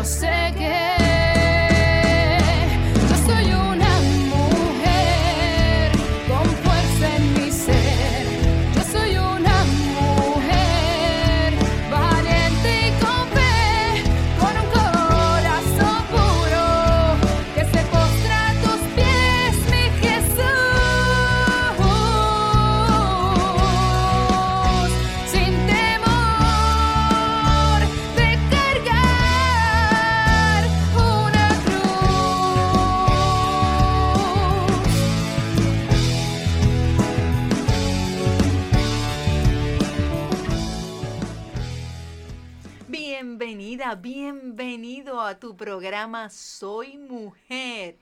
yo sé que a tu programa Soy Mujer.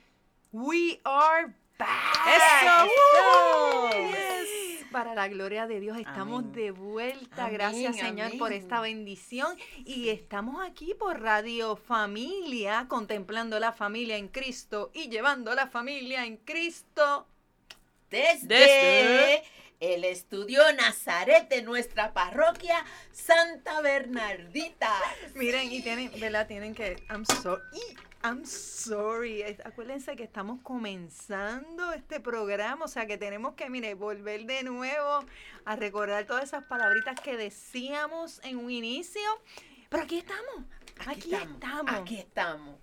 We are back. ¡Eso! Yes. Para la gloria de Dios, estamos Amén. de vuelta. Amén, Gracias, Señor, por esta bendición. Y estamos aquí por Radio Familia, contemplando la familia en Cristo y llevando la familia en Cristo. Desde, Desde el estudio Nazaret de nuestra parroquia Santa Bernardita. Miren, y tienen, ¿verdad? Tienen que. I'm sorry. I'm sorry. Acuérdense que estamos comenzando este programa, o sea que tenemos que, mire, volver de nuevo a recordar todas esas palabritas que decíamos en un inicio. Pero aquí estamos. Aquí, estamos. Aquí estamos.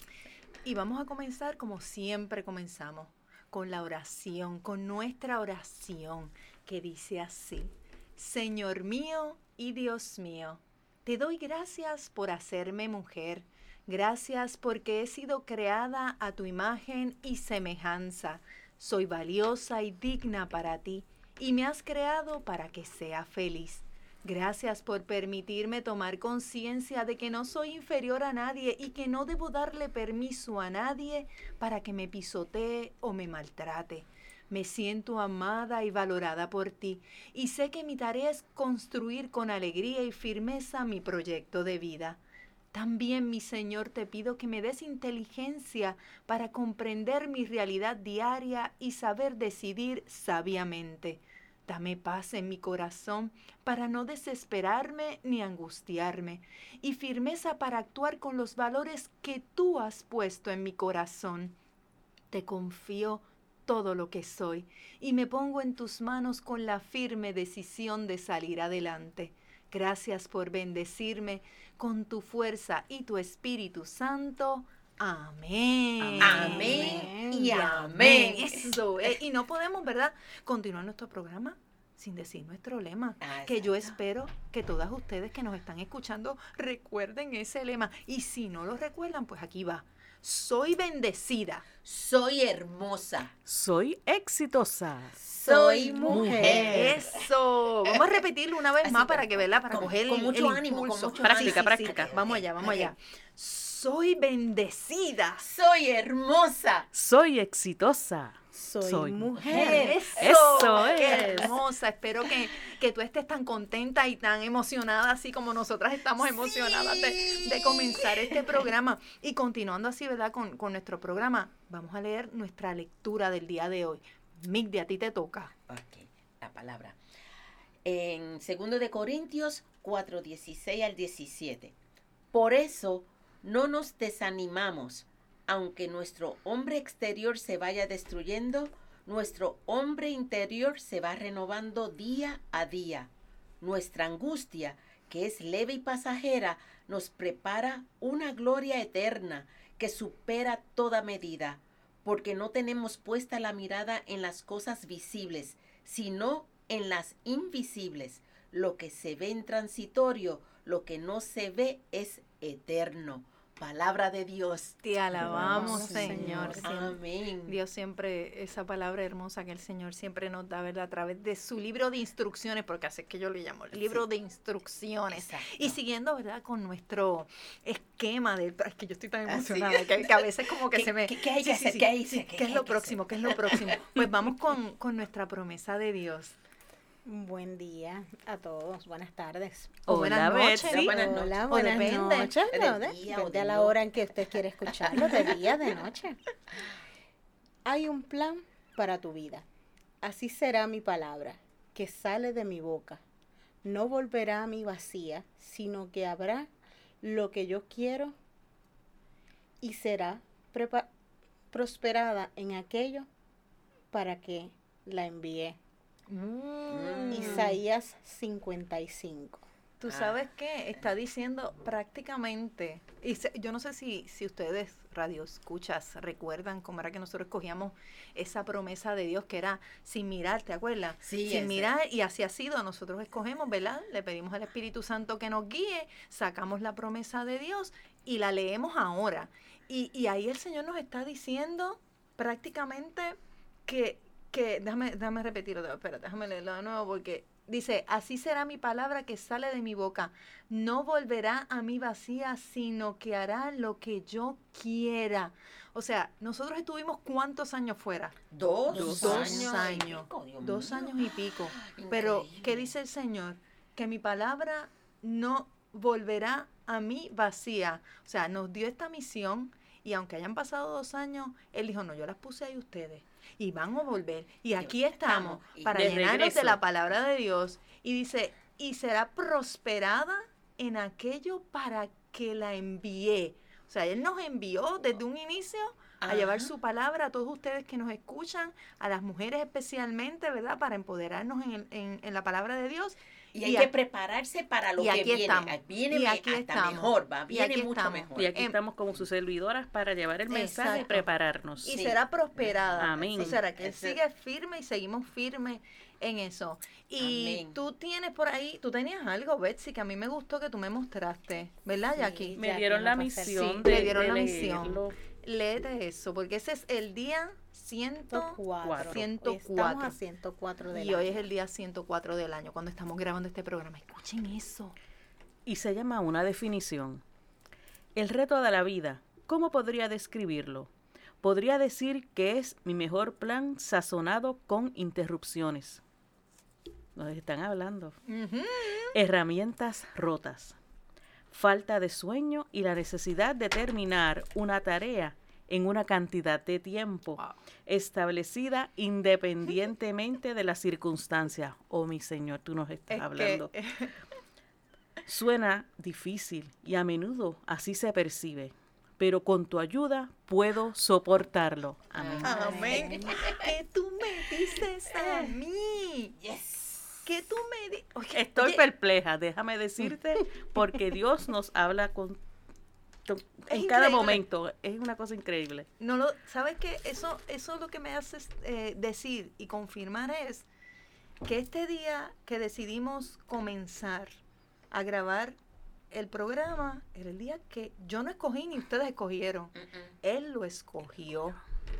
Y vamos a comenzar como siempre comenzamos, con la oración, con nuestra oración, que dice así, Señor mío y Dios mío, te doy gracias por hacerme mujer, gracias porque he sido creada a tu imagen y semejanza, soy valiosa y digna para ti, y me has creado para que sea feliz. Gracias por permitirme tomar conciencia de que no soy inferior a nadie y que no debo darle permiso a nadie para que me pisotee o me maltrate. Me siento amada y valorada por ti y sé que mi tarea es construir con alegría y firmeza mi proyecto de vida. También, mi Señor, te pido que me des inteligencia para comprender mi realidad diaria y saber decidir sabiamente. Dame paz en mi corazón para no desesperarme ni angustiarme, y firmeza para actuar con los valores que tú has puesto en mi corazón. Te confío todo lo que soy y me pongo en tus manos con la firme decisión de salir adelante. Gracias por bendecirme con tu fuerza y tu Espíritu Santo. Amén. Amén y amén. Eso. eh, y no podemos, ¿verdad?, continuar nuestro programa sin decir nuestro lema. Ah, Que yo espero que todas ustedes que nos están escuchando recuerden ese lema. Y si no lo recuerdan, pues aquí va. Soy bendecida. Soy hermosa. Soy exitosa. Soy mujer. Eso. Vamos a repetirlo una vez Así, más para que, ¿verdad? Para con- coger con el- mucho el ánimo, con impulso. mucho Práctica, ánimo. práctica. Vamos allá, vamos allá. Soy bendecida. Soy hermosa. Soy exitosa. Soy, Soy mujer. Eso Qué es. hermosa. Espero que, que tú estés tan contenta y tan emocionada así como nosotras estamos emocionadas de, de comenzar este programa. Y continuando así, ¿verdad? Con, con nuestro programa, vamos a leer nuestra lectura del día de hoy. Migdi, a ti te toca. Ok, la palabra. En 2 de Corintios 4, 16 al 17. Por eso no nos desanimamos, aunque nuestro hombre exterior se vaya destruyendo, nuestro hombre interior se va renovando día a día. Nuestra angustia, que es leve y pasajera, nos prepara una gloria eterna que supera toda medida, porque no tenemos puesta la mirada en las cosas visibles, sino en las invisibles. Lo que se ve en transitorio, lo que no se ve es eterno. Palabra de Dios. Te alabamos, Señor. Amén. Dios siempre, esa palabra hermosa que el Señor siempre nos da, ¿verdad? A través de su libro de instrucciones, porque así es que yo lo llamo, el libro Sí. de instrucciones. Exacto. Y siguiendo, ¿verdad? Con nuestro esquema del... Es que yo estoy tan emocionada, que, que a veces como que ¿Qué- se me... qué- qué hay que Sí, hacer? sí, ¿Qué hay? ¿Qué ¿Qué es lo próximo? ¿Qué es lo próximo? Pues vamos con, con nuestra promesa de Dios. Buen día a todos. Buenas tardes. O Hola, buenas noches. Betsy. Buenas noches. Hola, O buenas depende. noches. De ¿no? De- día depende a la hora en que usted quiere escucharlo, de día, de noche. Hay un plan para tu vida. Así será mi palabra, que sale de mi boca. No volverá a mí vacía, sino que habrá lo que yo quiero y será prosperada en aquello para que la envié. Mm. Isaías 55. Tú Ah. sabes qué, está diciendo prácticamente, y se- yo no sé si, si ustedes, radio escuchas, recuerdan cómo era que nosotros cogíamos esa promesa de Dios que era sin mirar, ¿te acuerdas? Sí, sin ese. mirar, y así ha sido, nosotros escogemos, ¿verdad? Le pedimos al Espíritu Santo que nos guíe, sacamos la promesa de Dios y la leemos ahora. Y, y ahí el Señor nos está diciendo prácticamente que, que déjame, déjame repetirlo, de- espera, déjame leerlo de nuevo porque dice, así será mi palabra que sale de mi boca, no volverá a mí vacía, sino que hará lo que yo quiera. O sea, nosotros estuvimos cuántos años fuera, Dos, Dos años. pico, dos mío. años y pico. Pero, ¿qué dice el Señor? Que mi palabra no volverá a mí vacía. O sea, nos dio esta misión y aunque hayan pasado dos años, Él dijo, no, yo las puse ahí ustedes y van a volver. Y aquí estamos para de llenarnos de la palabra de Dios. Y dice, y será prosperada en aquello para que la envié. O sea, Él nos envió desde un inicio a llevar su palabra a todos ustedes que nos escuchan, a las mujeres especialmente, ¿verdad? Para empoderarnos en, en- en la palabra de Dios. Y hay y que a- prepararse para lo y que aquí viene. estamos. Ah, Viene Y me- aquí hasta estamos. mejor, va. Y Viene aquí mucho estamos. mejor. Y aquí Em, estamos como sus servidoras para llevar el mensaje y prepararnos. Y Sí. será prosperada. Amén. O sea, que Ese- sigue firme y seguimos firmes en eso. Y Amén. tú tienes por ahí, tú tenías algo, Betsy, que a mí me gustó que tú me mostraste, ¿verdad, Sí. Jackie? Me Ya dieron la misión Sí, de, me dieron de la misión. leerlo. Léete eso, porque ese es el día 104. 104. 104. Estamos a 104 de Y hoy es el día 104 del año, cuando estamos grabando este programa. Escuchen eso. y se llama una definición. El reto de la vida, ¿cómo podría describirlo? Podría decir que es mi mejor plan sazonado con interrupciones. Nos están hablando. Herramientas rotas. Falta de sueño y la necesidad de terminar una tarea en una cantidad de tiempo Wow. establecida independientemente de las circunstancias. Oh, mi Señor, tú nos estás Es hablando. que, Suena difícil y a menudo así se percibe, pero con tu ayuda puedo soportarlo. Amén. amén. Que tú me dices a mí. Yes. Que tú me dices. Estoy perpleja, déjame decirte, porque Dios nos habla con, con- en Es cada increíble. momento. Es una cosa increíble. No lo, ¿sabes qué? Eso, eso lo que me hace eh, decir y confirmar es que este día que decidimos comenzar a grabar el programa era el día que yo no escogí ni ustedes escogieron. Él lo escogió.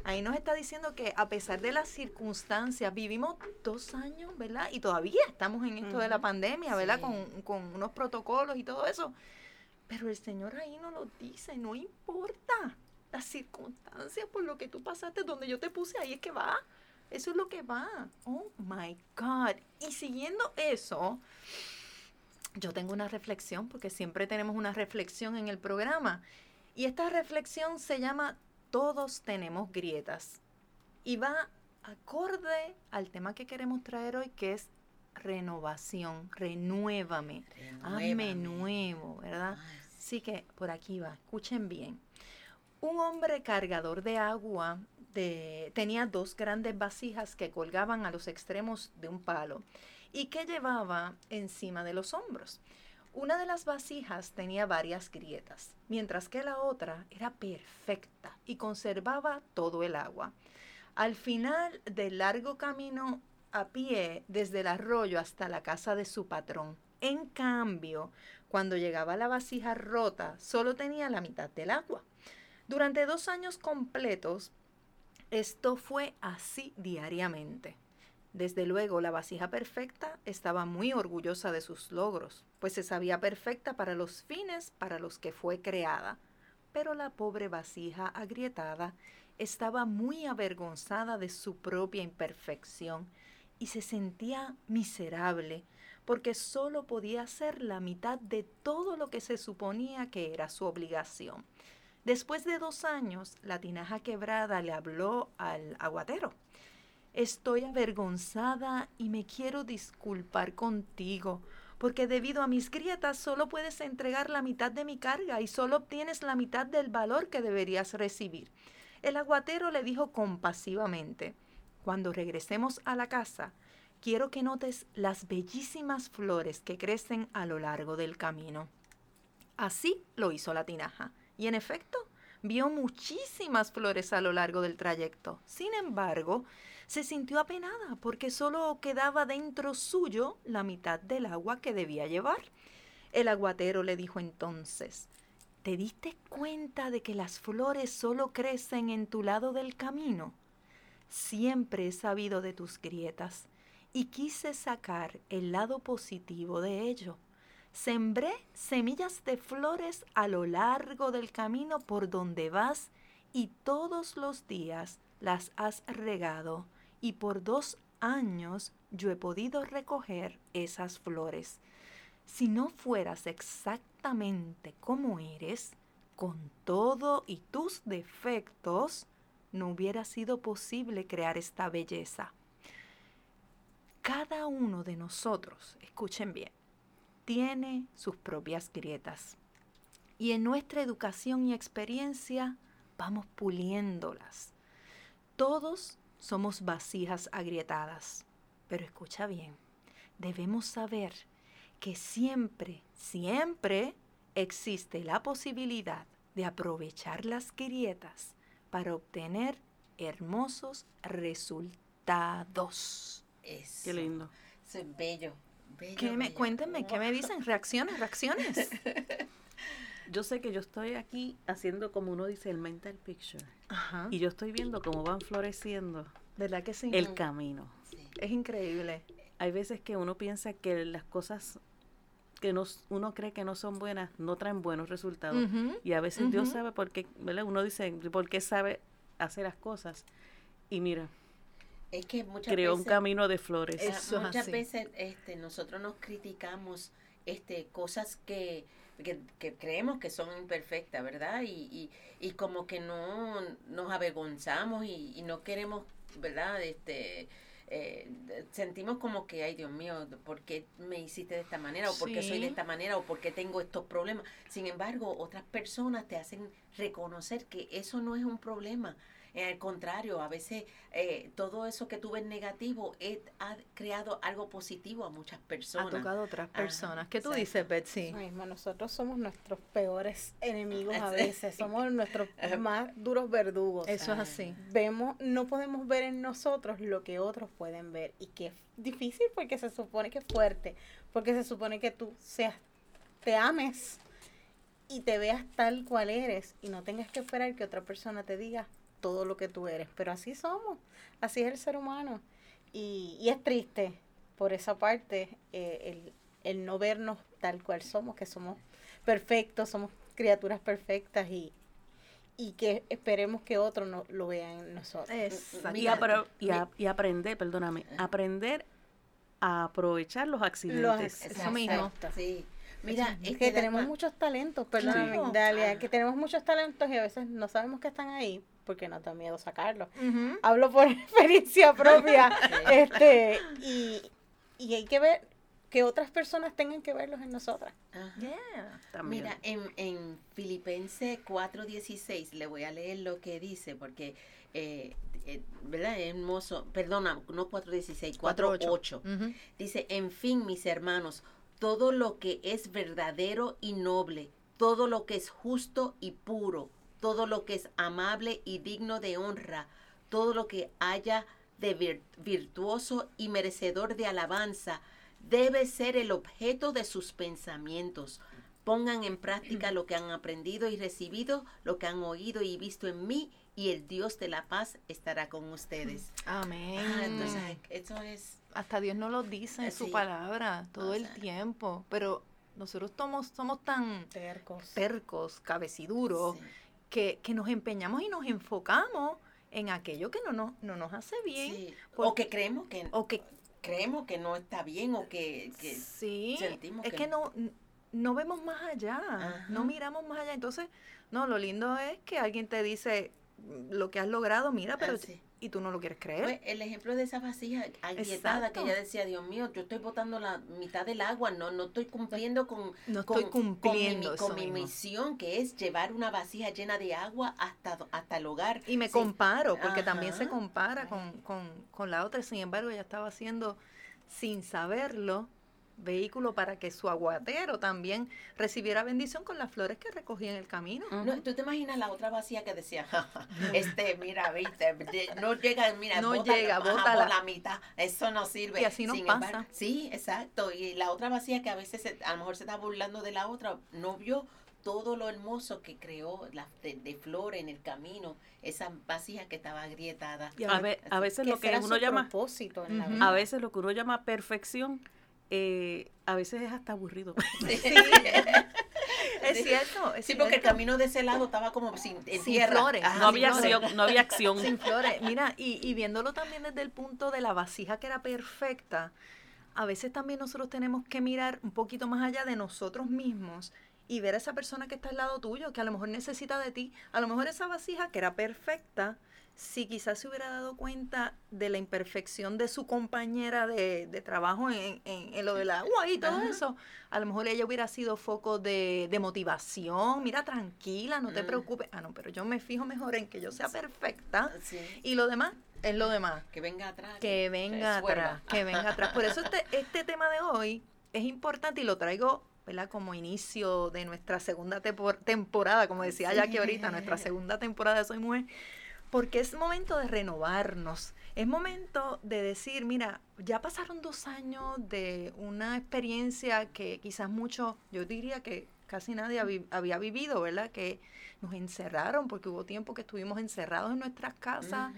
Ahí nos está diciendo que a pesar de las circunstancias, vivimos dos años, ¿verdad? Y todavía estamos en esto de la pandemia, ¿verdad? Sí. Con, con unos protocolos y todo eso. Pero el Señor ahí no lo dice, no importa las circunstancias por lo que tú pasaste, donde yo te puse, ahí es que va. Eso es lo que va. Oh my God. Y siguiendo eso, yo tengo una reflexión, porque siempre tenemos una reflexión en el programa. Y esta reflexión se llama Todos tenemos grietas. Y va acorde al tema que queremos traer hoy, que es renovación. Renuévame. Hazme Renuévame. nuevo, ¿verdad? Ay, Así que por aquí va, escuchen bien. Un hombre cargador de agua de- tenía dos grandes vasijas que colgaban a los extremos de un palo y que llevaba encima de los hombros. Una de las vasijas tenía varias grietas, mientras que la otra era perfecta y conservaba todo el agua. Al final del largo camino a pie desde el arroyo hasta la casa de su patrón. En cambio, cuando llegaba la vasija rota, solo tenía la mitad del agua. Durante dos años completos, esto fue así diariamente. Desde luego, la vasija perfecta estaba muy orgullosa de sus logros, pues se sabía perfecta para los fines para los que fue creada. Pero la pobre vasija agrietada estaba muy avergonzada de su propia imperfección y se sentía miserable porque solo podía hacer la mitad de todo lo que se suponía que era su obligación. Después de dos años, la tinaja quebrada le habló al aguatero. Estoy avergonzada y me quiero disculpar contigo porque debido a mis grietas solo puedes entregar la mitad de mi carga y solo obtienes la mitad del valor que deberías recibir. El aguatero le dijo compasivamente, cuando regresemos a la casa, quiero que notes las bellísimas flores que crecen a lo largo del camino. Así lo hizo la tinaja, y en efecto, vio muchísimas flores a lo largo del trayecto. Sin embargo, se sintió apenada porque solo quedaba dentro suyo la mitad del agua que debía llevar. El aguatero le dijo entonces, ¿te diste cuenta de que las flores solo crecen en tu lado del camino? Siempre he sabido de tus grietas y quise sacar el lado positivo de ello. Sembré semillas de flores a lo largo del camino por donde vas y todos los días las has regado y por dos años yo he podido recoger esas flores. Si no fueras exactamente como eres, con todo y tus defectos, no hubiera sido posible crear esta belleza. Cada uno de nosotros, escuchen bien, tiene sus propias grietas. Y en nuestra educación y experiencia vamos puliéndolas. Todos somos vasijas agrietadas. Pero escucha bien, debemos saber que siempre, siempre existe la posibilidad de aprovechar las grietas para obtener hermosos resultados. Eso. Qué lindo. Eso es bello. bello, ¿Qué me, bello. cuéntenme, ¿qué me dicen? Reacciones, reacciones. Yo sé que yo estoy aquí haciendo como uno dice el mental picture. Ajá. Y yo estoy viendo cómo van floreciendo ¿Verdad que sí? el camino. Sí. Es increíble. Hay veces que uno piensa que las cosas que nos, uno cree que no son buenas no traen buenos resultados. Y a veces Dios sabe por qué, ¿verdad? Uno dice, ¿por qué sabe hacer las cosas? Y mira, Es que muchas creó un camino de flores. Eso muchas así. veces este, nosotros nos criticamos este, cosas que, que, que creemos que son imperfectas, ¿verdad? Y, y, y como que no nos avergonzamos y, y no queremos, ¿verdad? Este, eh, sentimos como que, ay Dios mío, ¿por qué me hiciste de esta manera? ¿O por qué soy de esta manera? ¿O por qué tengo estos problemas? Sin embargo, otras personas te hacen reconocer que eso no es un problema. Eh, al contrario, a veces eh, todo eso que tú ves negativo eh, ha creado algo positivo a muchas Ha personas. tocado a otras Ajá, personas. ¿Qué tú exacto. dices, Betsy? Eso mismo, nosotros somos nuestros peores enemigos a veces, somos nuestros Ajá. más duros verdugos. Eso es así. Vemos, no podemos ver en nosotros lo que otros pueden ver y que es difícil porque se supone que es fuerte, porque se supone que tú seas, te ames y te veas tal cual eres y no tengas que esperar que otra persona te diga todo lo que tú eres, pero así somos, así es el ser humano y, y es triste por esa parte eh, el, el no vernos tal cual somos, que somos perfectos, somos criaturas perfectas y, y que esperemos que otros no, lo vean en nosotros. Exacto. Y, apro- y, a- y aprender, perdóname, aprender a aprovechar los accidentes. Los- Eso mismo. Sí. Mira, Es este, que tenemos Dalma, muchos talentos, perdóname. Dalia, que tenemos muchos talentos y a veces no sabemos que están ahí porque nos da miedo sacarlos. Ujú. Hablo por experiencia propia, este, y, y hay que ver que otras personas tengan que verlos en nosotras. Yeah. También. Mira, en, en Filipenses 4.16 le voy a leer lo que dice, porque, eh, eh, ¿verdad? Es hermoso. Perdona, no 4.16, 4.8. Ujú. Dice, en fin, mis hermanos, todo lo que es verdadero y noble, todo lo que es justo y puro, todo lo que es amable y digno de honra, todo lo que haya de vir- virtuoso y merecedor de alabanza, debe ser el objeto de sus pensamientos. Pongan en práctica lo que han aprendido y recibido, lo que han oído y visto en mí, y el Dios de la paz estará con ustedes. Amén. Ah, entonces, eso es Hasta Dios nos lo dice en su palabra todo O el tiempo. Pero nosotros somos, somos tan Tercos. tercos, cabeciduros, sí. Que, que nos empeñamos y nos enfocamos en aquello que no nos, no nos hace bien. Sí, O que creemos que O que creemos que no está bien o que, que sí, sentimos es que que no, no vemos más allá, Ajá. no miramos más allá. Entonces, no, lo lindo es que alguien te dice mm, lo que has logrado, mira, pero Ah, sí. Y tú no lo quieres creer. Pues, el ejemplo de esa vasija agrietada que ella decía, Dios mío, yo estoy botando la mitad del agua, no, no estoy cumpliendo con, no con, estoy cumpliendo con mi, con mi misión, que es llevar una vasija llena de agua hasta, hasta el hogar. Y me Sí. comparo, porque también se compara con, con, con la otra. Sin embargo, ella estaba haciendo, sin saberlo, vehículo para que su aguatero también recibiera bendición con las flores que recogía en el camino. No, ¿Tú te imaginas la otra vasija que decía, "Ja, ja, este, mira, viste, no llega, mira, No bótala, llega, bótala". por la mitad, eso no sirve. Y así nos Sin pasa. embargo, sí, exacto, y la otra vasija que a veces se- a lo mejor se está burlando de la otra, no vio todo lo hermoso que creó la, de, de flor en el camino, esa vasija que estaba agrietada. Y A, ve- a veces lo que uno llama, propósito en la vida. a veces lo que uno llama perfección, eh, a veces es hasta aburrido. Es cierto, es Sí, porque el camino de ese lado estaba como sin, en Sin tierra. flores, Ajá, No sin había flores. acción, no había acción. Sin flores. Mira, y, y viéndolo también desde el punto de la vasija que era perfecta, a veces también nosotros tenemos que mirar un poquito más allá de nosotros mismos y ver a esa persona que está al lado tuyo, que a lo mejor necesita de ti. A lo mejor esa vasija que era perfecta, si quizás se hubiera dado cuenta de la imperfección de su compañera de, de trabajo en, en- en lo del agua y todo Ajá. eso, a lo mejor ella hubiera sido foco de, de motivación. Mira, tranquila, no te Mm. preocupes. Ah, no, pero yo me fijo mejor en que yo sea perfecta Sí, y lo demás es lo demás. que venga atrás. Que venga atrás, que venga atrás. Por eso este, este tema de hoy es importante y lo traigo, ¿verdad? Como inicio de nuestra segunda tempor- temporada, como decía Sí. Jackie ahorita, nuestra segunda temporada de Soy Mujer, porque es momento de renovarnos. Es momento de decir, mira, ya pasaron dos años de una experiencia que quizás mucho, yo diría que casi nadie había vivido, ¿verdad? Que nos encerraron porque hubo tiempo que estuvimos encerrados en nuestras casas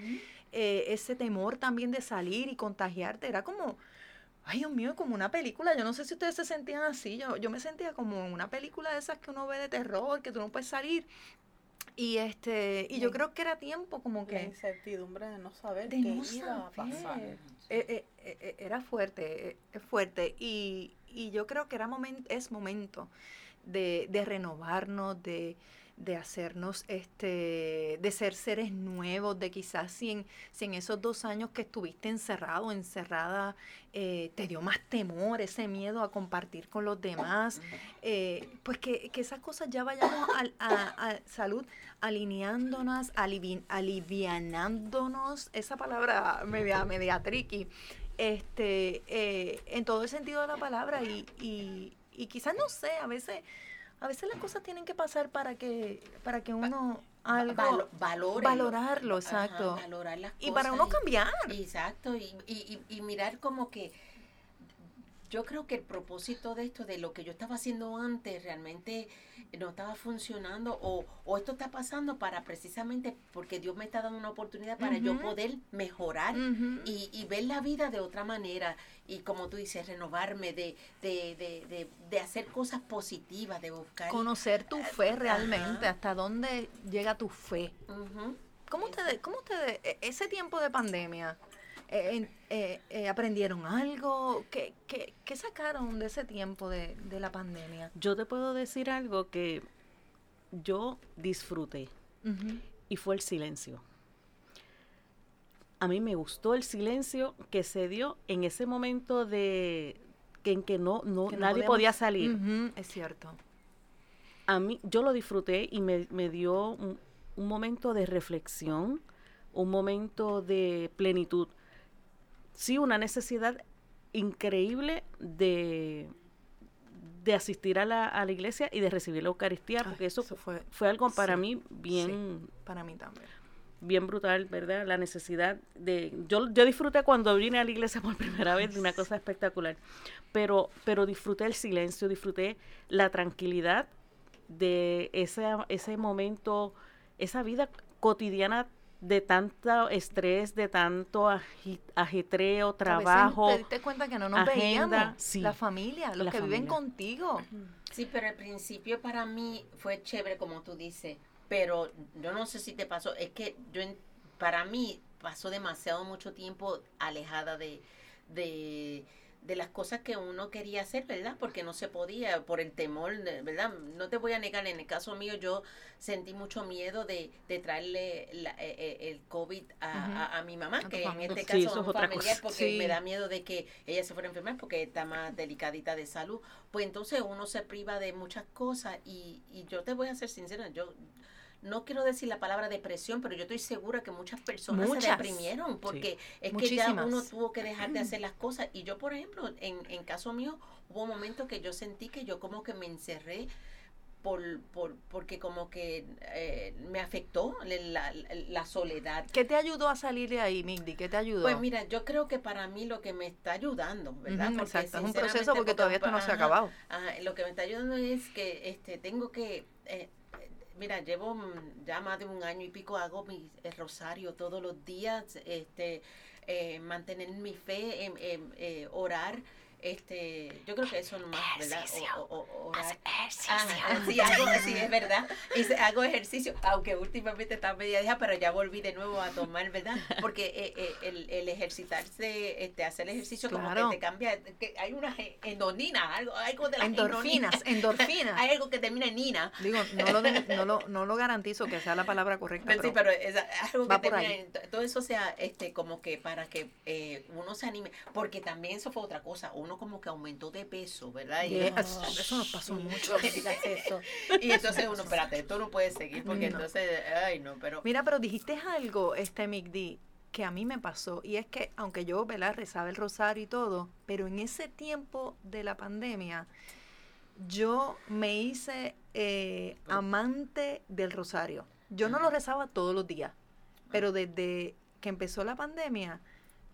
eh, ese temor también de salir y contagiarte, era como, ay Dios mío, como una película, yo no sé si ustedes se sentían así, yo, yo me sentía como en una película de esas que uno ve de terror, que tú no puedes salir, y este, y yo creo que era tiempo como La que incertidumbre de no saber de qué no iba a pasar. Eh, eh, eh, eh, era fuerte, eh, es fuerte, y, y yo creo que era momen- es momento de, de renovarnos, de, de hacernos, este, de ser seres nuevos, de quizás si en, si en esos dos años que estuviste encerrado, encerrada, eh, te dio más temor, ese miedo a compartir con los demás, eh, pues que, que esas cosas ya vayamos al- a, a salud alineándonos, alivi- alivianándonos, esa palabra media, media tricky, este, eh, en todo el sentido de la palabra y, y, y quizás no sé, a veces, a veces las cosas tienen que pasar para que, para que uno algo Valo- valórelo. valorarlo, Ajá, exacto. valorar las y para cosas uno cambiar. Exacto, y, y, y mirar como que yo creo que el propósito de esto, de lo que yo estaba haciendo antes, realmente no estaba funcionando o, o esto está pasando para precisamente porque Dios me está dando una oportunidad para yo poder mejorar y, y ver la vida de otra manera y como tú dices, renovarme, de, de, de, de, de hacer cosas positivas, de buscar... Conocer tu fe realmente, hasta dónde llega tu fe. ¿Cómo ustedes, cómo ustedes, e- ese tiempo de pandemia, eh, eh, eh, aprendieron algo? ¿Qué, qué, qué sacaron de ese tiempo de, de la pandemia? Yo te puedo decir algo que yo disfruté y fue el silencio. A mí me gustó el silencio que se dio en ese momento de que en que no, no Que nadie podía salir. Es cierto. A mí yo lo disfruté y me, me dio un, un momento de reflexión, un momento de plenitud. Sí, una necesidad increíble de, de asistir a la, a la iglesia y de recibir la Eucaristía, Ay, porque eso, eso fue- fue algo para sí, mí bien, Para mí también. bien brutal, ¿verdad? La necesidad de... Yo, yo disfruté cuando vine a la iglesia por primera vez de una cosa espectacular, pero, pero disfruté el silencio, disfruté la tranquilidad de ese, ese momento, esa vida cotidiana de tanto estrés, de tanto ajetreo, A veces trabajo. te diste cuenta que no nos agenda, veíamos. sí. La familia, los La que viven contigo. Sí, pero al principio para mí fue chévere, como tú dices, pero yo no sé si te pasó, es que yo, en- para mí pasó demasiado mucho tiempo alejada de, de, de las cosas que uno quería hacer, ¿verdad? Porque no se podía por el temor, ¿verdad? No te voy a negar, en el caso mío yo sentí mucho miedo de, de traerle la- eh, eh, el COVID a, a- a mi mamá, que en este Sí, caso eso es un familiar, porque Sí. me da miedo de que ella se fuera a enfermar porque está más delicadita de salud. Pues entonces uno se priva de muchas cosas y, y yo te voy a ser sincera, yo no quiero decir la palabra depresión, pero yo estoy segura que muchas personas se Muchas. deprimieron porque es que ya uno tuvo que dejar de hacer las cosas. Y yo, por ejemplo, en, en caso mío, hubo momentos que yo sentí que yo como que me encerré por, por, porque como que eh, me afectó la, la- la soledad. ¿Qué te ayudó a salir de ahí, Migdi? ¿Qué te ayudó? Pues mira, yo creo que para mí lo que me está ayudando, ¿verdad? Porque exacto, es un proceso porque todavía esto no se ha acabado. Ajá, lo que me está ayudando es que este tengo que eh, mira llevo mm, ya más de un año y pico hago mi eh, rosario todos los días este eh, mantener mi fe em, eh, orar este yo creo que eso nomás verdad O- o- o- orar Ajá, sí, hago, sí, es verdad. Hago ejercicio, aunque últimamente está media deja, pero ya volví de nuevo a tomar, ¿verdad? Porque eh, eh, el, el ejercitarse, este, hacer ejercicio como que te cambia, que hay una ge- endonina, algo, algo de las Endorfinas, endorfinas. Hay algo que termina en nina. Digo, no lo, de- no, lo, no lo garantizo que sea la palabra correcta. Pero sí, pero- es algo que termina en- todo eso sea este como que para que eh, uno se anime, porque también eso fue otra cosa, uno como que aumentó de peso, ¿verdad? Y, eso nos pasó mucho. Eso. y entonces uno, espérate, esto no puede seguir, porque No. entonces, ay no, pero... Mira, pero dijiste algo, este Migdi, que a mí me pasó. Y es que, aunque yo, ¿verdad? Rezaba el rosario y todo, pero en ese tiempo de la pandemia, yo me hice eh, amante del rosario. Yo no lo rezaba todos los días, pero desde que empezó la pandemia,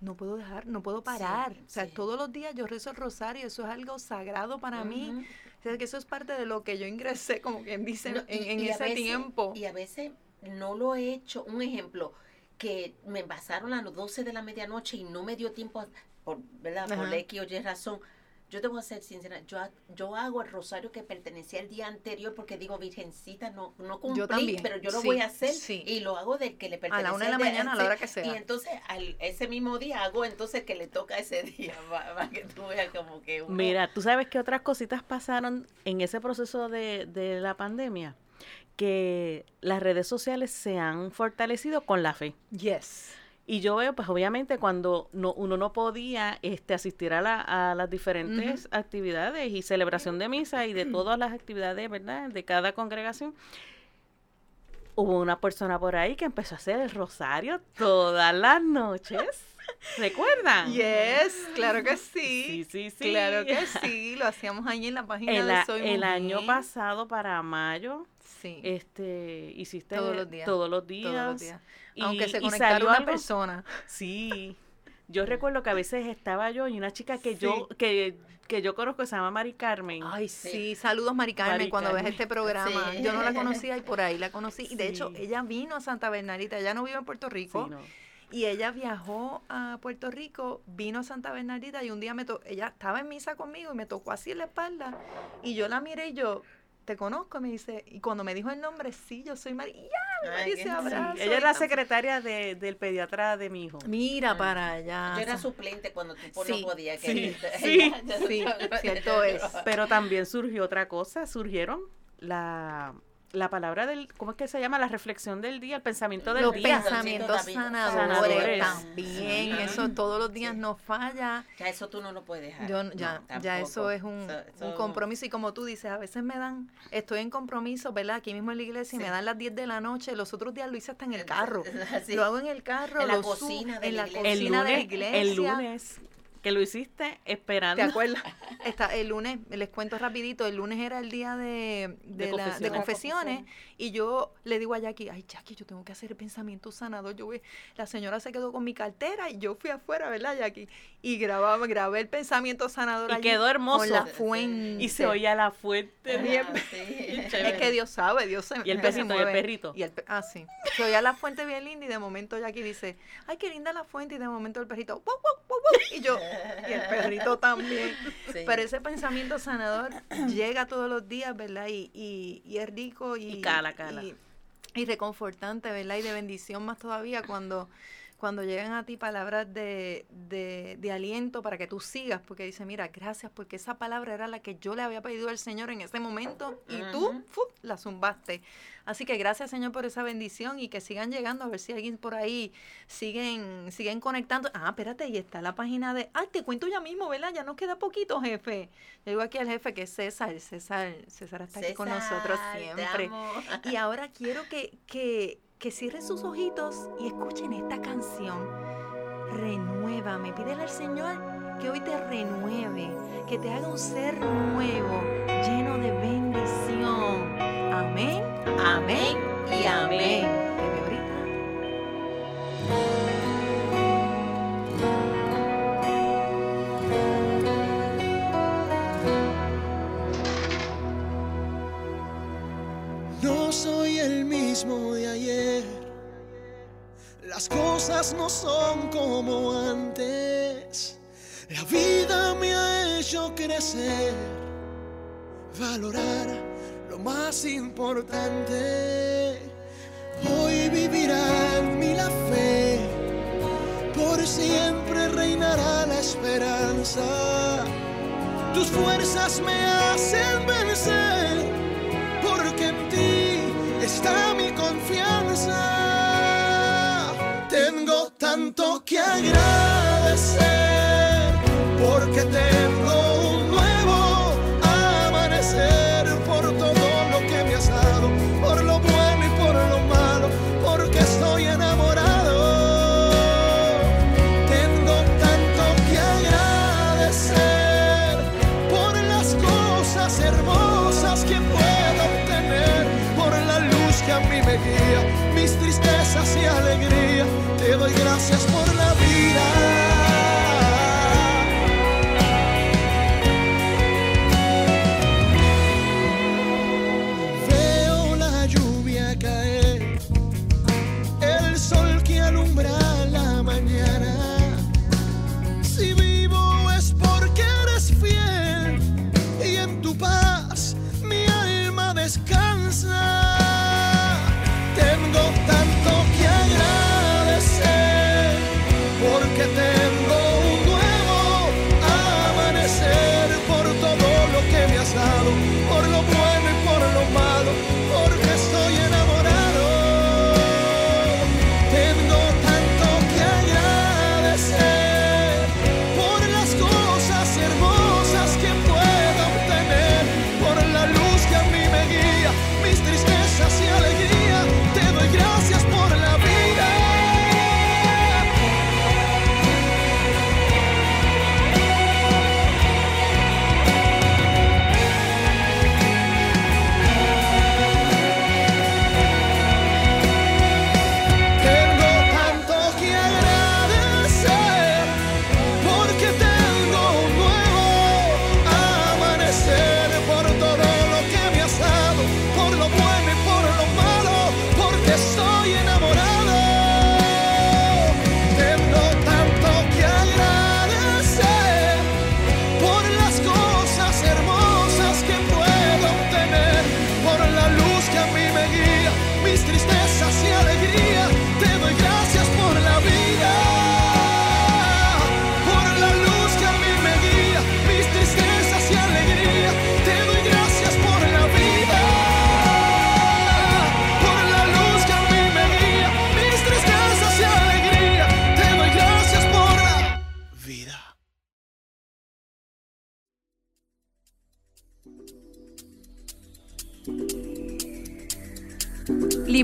no puedo dejar, no puedo parar. o sea, sí. todos los días yo rezo el rosario, eso es algo sagrado para mí. O sea, que eso es parte de lo que yo ingresé, como quien dice, No, en, y- en y a ese veces- tiempo. Y a veces no lo he hecho. Un ejemplo, que me pasaron a las 12 de la medianoche y no me dio tiempo, a- por, ¿verdad? Por. X o Y razón. Yo te voy a ser sincera, yo, yo hago el rosario que pertenecía al día anterior porque digo, Virgencita, no, no cumplí, también, pero yo lo sí, voy a hacer sí. y lo hago del que le A pertenecía. la una de la mañana, a la hora que sea. Y entonces, al, ese mismo día hago entonces que le toca ese día, para, que tú veas como que uno- Mira, tú sabes que otras cositas pasaron en ese proceso de, de la pandemia, que las redes sociales se han fortalecido con la fe. Yes. Y yo veo, pues obviamente cuando no, uno no podía este, asistir a, la- a las diferentes actividades y celebración de misa y de todas las actividades, ¿verdad? De cada congregación, hubo una persona por ahí que empezó a hacer el rosario todas las noches. ¿Recuerdan? Yes, claro que sí. Sí, sí, sí. Claro que sí, lo hacíamos ahí en la página El, de Soy el Mujer. año pasado para mayo, Sí, este, hiciste Todos los días, todos los días. todos los días. Y- Aunque se conectara una algo- persona. Sí. Yo recuerdo que a veces estaba yo y una chica que yo que, que yo conozco que se llama Mari Carmen. Ay, sí, Sí. saludos Mari Carmen Mari cuando ves este programa. Sí. Yo no la conocía y por ahí la conocí. Y de hecho, ella vino a Santa Bernardita, ella no vive en Puerto Sí, Rico. no. Y ella viajó a Puerto Rico, vino a Santa Bernardita y un día me to ella estaba en misa conmigo y me tocó así en la espalda. Y yo la miré y yo, te conozco, me dice. Y cuando me dijo el nombre, sí, yo soy María. Ay, se abraza. Ella es la secretaria de- del pediatra de mi hijo. Mira para allá. Yo era suplente cuando tú Sí, no podías. sí, que- sí, sí, cierto es. Pero también surgió otra cosa, surgieron la, la palabra del, ¿cómo es que se llama? La reflexión del día, el pensamiento del Los día. pensamientos David. sanadores, Sanadores. también. Eso todos los días Sí. nos falla. Ya eso tú no lo puedes dejar. Yo, No, ya, ya eso es un, un compromiso y como tú dices, a veces me dan, estoy en compromiso, ¿verdad? Aquí mismo en la iglesia y Sí. me dan las 10 de la noche, los otros días lo hice hasta en el carro. Sí. Lo hago en el carro, En la lo cocina de en la la iglesia. el cocina de la iglesia. el lunes que lo hiciste esperando. ¿Te acuerdas? Está, el lunes, les cuento rapidito, el lunes era el día de, de, De la- de confesiones. y yo le digo a Jackie, ay Jackie, yo tengo que hacer el pensamiento sanador. Yo voy, la señora se quedó con mi cartera y yo fui afuera, ¿verdad Jackie? Y grababa, grabé el pensamiento sanador Y allí quedó hermoso. con la fuente. Y se oía la fuente. Ajá, bien. sí. Es que Dios sabe, Dios se Y el perrito, y el perrito. Y el pe- ah, sí. Se oía la fuente bien linda y de momento Jackie dice, ay, qué linda la fuente. Y de momento el perrito, "Guau, guau, guau, guau", y yo, y el perrito también. Sí. Pero ese pensamiento sanador llega todos los días, ¿verdad? Y, y, y es rico y, Y cala, cala. Y, y reconfortante, ¿verdad? Y de bendición más todavía cuando, cuando llegan a ti palabras de, de, de aliento para que tú sigas, porque dice, mira, gracias, porque esa palabra era la que yo le había pedido al Señor en ese momento y tú Ujú. ¡fu! la zumbaste. Así que gracias, Señor, por esa bendición y que sigan llegando, a ver si alguien por ahí siguen, siguen conectando. Ah, espérate, y está la página de, ay, te cuento ya mismo, ¿verdad? Ya nos queda poquito, jefe. Yo digo aquí al jefe que es César, César, César está aquí con nosotros siempre. Y ahora quiero que, que, que cierren sus ojitos y escuchen esta canción. Renuévame. Pídele al Señor que hoy te renueve, que te haga un ser nuevo, lleno de bendición. Amén. Amén y amén. Te veo ahorita. No soy el mismo. Las cosas no son como antes. La vida me ha hecho crecer, valorar lo más importante. Hoy vivirá en mí la fe, por siempre reinará la esperanza. Tus fuerzas me hacen vencer porque en ti está mi confianza. Tanto que agradecer porque tengo gracias por la vida.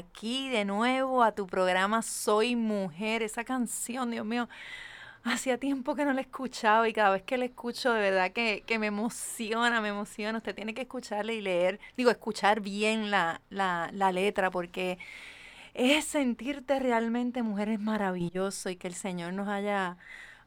aquí de nuevo a tu programa Soy Mujer. Esa canción, Dios mío, hacía tiempo que no la escuchaba y cada vez que la escucho de verdad que, que me emociona, me emociona. Usted tiene que escucharla y leer, digo, escuchar bien la, la, la letra porque es sentirte realmente mujer es maravilloso y que el Señor nos haya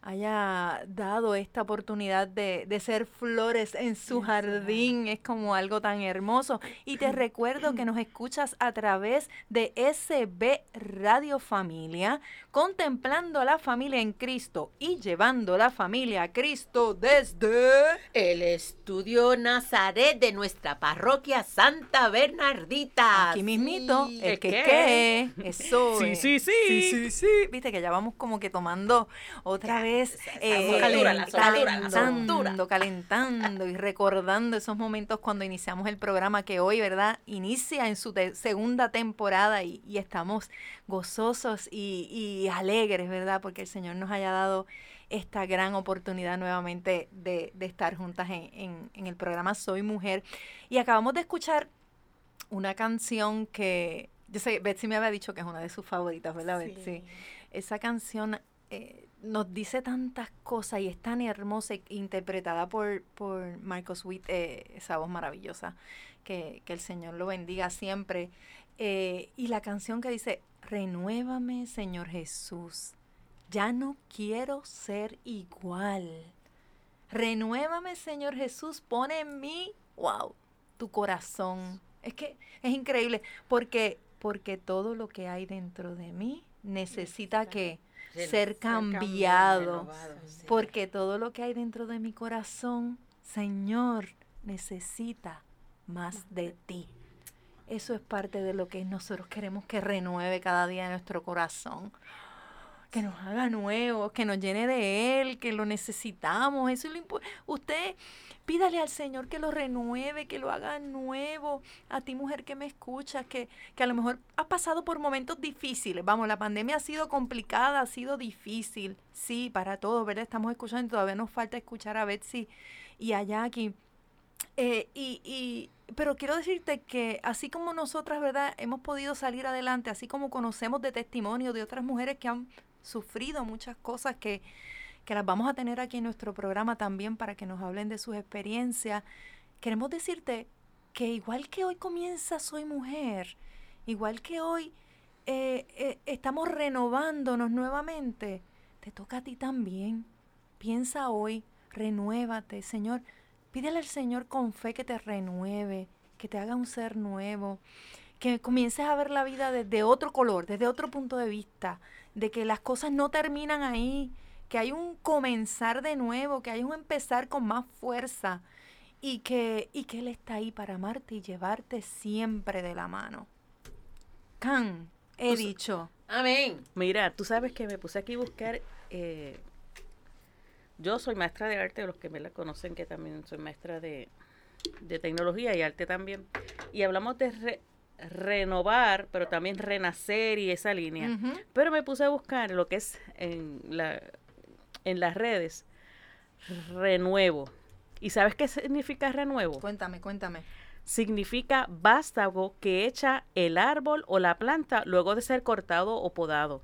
haya dado esta oportunidad de, de ser flores en su jardín. Es como algo tan hermoso. Y te recuerdo que nos escuchas a través de SB Radio Familia, contemplando la familia en Cristo y llevando la familia a Cristo desde... El estudio Nazaret de nuestra parroquia Santa Bernardita. Aquí mismito, Sí. el que ¿qué? eso Sí, es. sí, sí. sí, sí, sí. Viste que ya vamos como que tomando otra vez, esa eh, soltura, la calentando, calentando y recordando esos momentos cuando iniciamos el programa que hoy, ¿verdad? Inicia en su te- segunda temporada y, y estamos gozosos y, y alegres, ¿verdad? Porque el Señor nos haya dado esta gran oportunidad nuevamente de, de estar juntas en, en- en el programa Soy Mujer. Y acabamos de escuchar una canción que, yo sé, Betsy me había dicho que es una de sus favoritas, ¿verdad, Betsy? Esa canción eh, nos dice tantas cosas y es tan hermosa, e interpretada por, por Marcos Witt, eh, esa voz maravillosa, que, que el Señor lo bendiga siempre. Eh, y la canción que dice, renuévame, Señor Jesús, ya no quiero ser igual. Renuévame, Señor Jesús, pone en mí, wow, tu corazón. Es que es increíble porque porque todo lo que hay dentro de mí necesita que ser cambiado, cambiado. renovado, sí. Porque todo lo que hay dentro de mi corazón, Señor, necesita más de ti. Eso es parte de lo que nosotros queremos que renueve cada día nuestro corazón. Que nos haga nuevos, que nos llene de Él, que lo necesitamos. Eso es lo impo- Usted pídale al Señor que lo renueve, que lo haga nuevo. A ti, mujer que me escuchas, que, que a lo mejor has pasado por momentos difíciles. Vamos, la pandemia ha sido complicada, ha sido difícil. Sí, para todos, ¿verdad? Estamos escuchando, todavía nos falta escuchar a Betsy y a Jackie. Eh, y, y, pero quiero decirte que así como nosotras, ¿verdad? Hemos podido salir adelante, así como conocemos de testimonio de otras mujeres que han sufrido muchas cosas que, que las vamos a tener aquí en nuestro programa también para que nos hablen de sus experiencias. Queremos decirte que igual que hoy comienza Soy Mujer, igual que hoy eh, eh, estamos renovándonos nuevamente, te toca a ti también. Piensa hoy, renuévate, Señor. Pídele al Señor con fe que te renueve, que te haga un ser nuevo, que comiences a ver la vida desde otro color, desde otro punto de vista, de que las cosas no terminan ahí, que hay un comenzar de nuevo, que hay un empezar con más fuerza y que, y que Él está ahí para amarte y llevarte siempre de la mano. Can, he dicho. Amén. Mira, tú sabes que me puse aquí a buscar. eh, yo soy maestra de arte, los que me la conocen, que también soy maestra de, de tecnología y arte también. Y hablamos de re- renovar, pero también renacer y esa línea. Pero me puse a buscar lo que es en, la, en las redes renuevo. ¿Y sabes qué significa renuevo? Cuéntame, cuéntame. Significa vástago que echa el árbol o la planta luego de ser cortado o podado.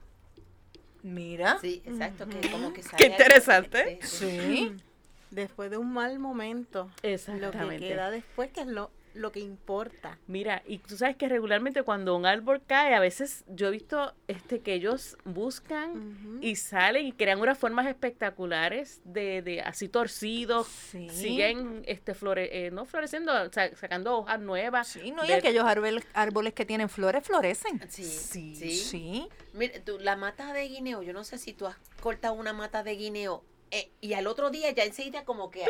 Mira. Sí, exacto. Que como que Qué sale algo- interesante. Sí, sí. Sí. Después de un mal momento, lo que Exactamente. queda después, que es lo, lo que importa. Mira, y tú sabes que regularmente cuando un árbol cae, a veces yo he visto este que ellos buscan y salen y crean unas formas espectaculares de, de así torcidos, Sí. siguen este flore, eh, no floreciendo, sa- sacando hojas nuevas. Sí, no, y de- aquellos árboles, árboles que tienen flores florecen. Sí, Sí. sí. Sí. Mira, tú, la mata de guineo, yo no sé si tú has cortado una mata de guineo eh, y al otro día ya enseguida como que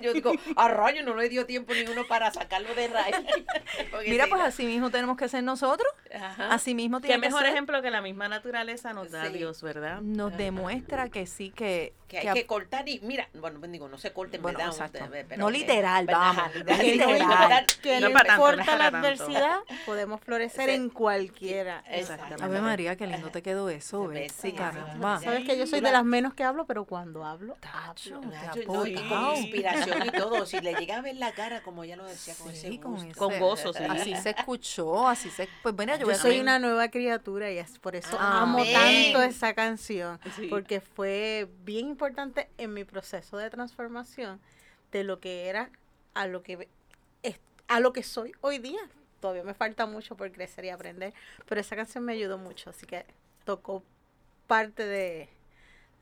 yo digo, a rayo no le dio tiempo ni uno para sacarlo de raíz. Mira, pues así mismo tenemos que ser nosotros. Ajá. Así mismo Qué tiene que mejor ser. ejemplo que la misma naturaleza nos da Sí. Dios, ¿verdad? Nos Ajá. demuestra que sí, que... que hay a- que cortar y mira, bueno, pues digo, no se corten, Bueno, ¿verdad? exacto. Pero No que- literal, ¿verdad? vamos, Sí, literal. Que No para tanto, importa la adversidad, podemos florecer Sí. en cualquiera. Exactamente. Ave María, qué lindo te quedó eso, Se ve, Betsy, sí, caramba. sí. Sabes que yo soy de las menos que hablo, pero pero cuando hablo, hablo. No, y con inspiración y todo. Si le llega a ver la cara, como ella lo decía, con Sí, ese con gusto. ese- Con gozo, sí. Así se escuchó, así se... Pues bueno, yo, Yo soy una nueva criatura y es por eso Ah, amo Amén. tanto esa canción, Sí. porque fue bien importante en mi proceso de transformación de lo que era a lo que es- a lo que soy hoy día. Todavía me falta mucho por crecer y aprender, pero esa canción me ayudó mucho, así que tocó parte de,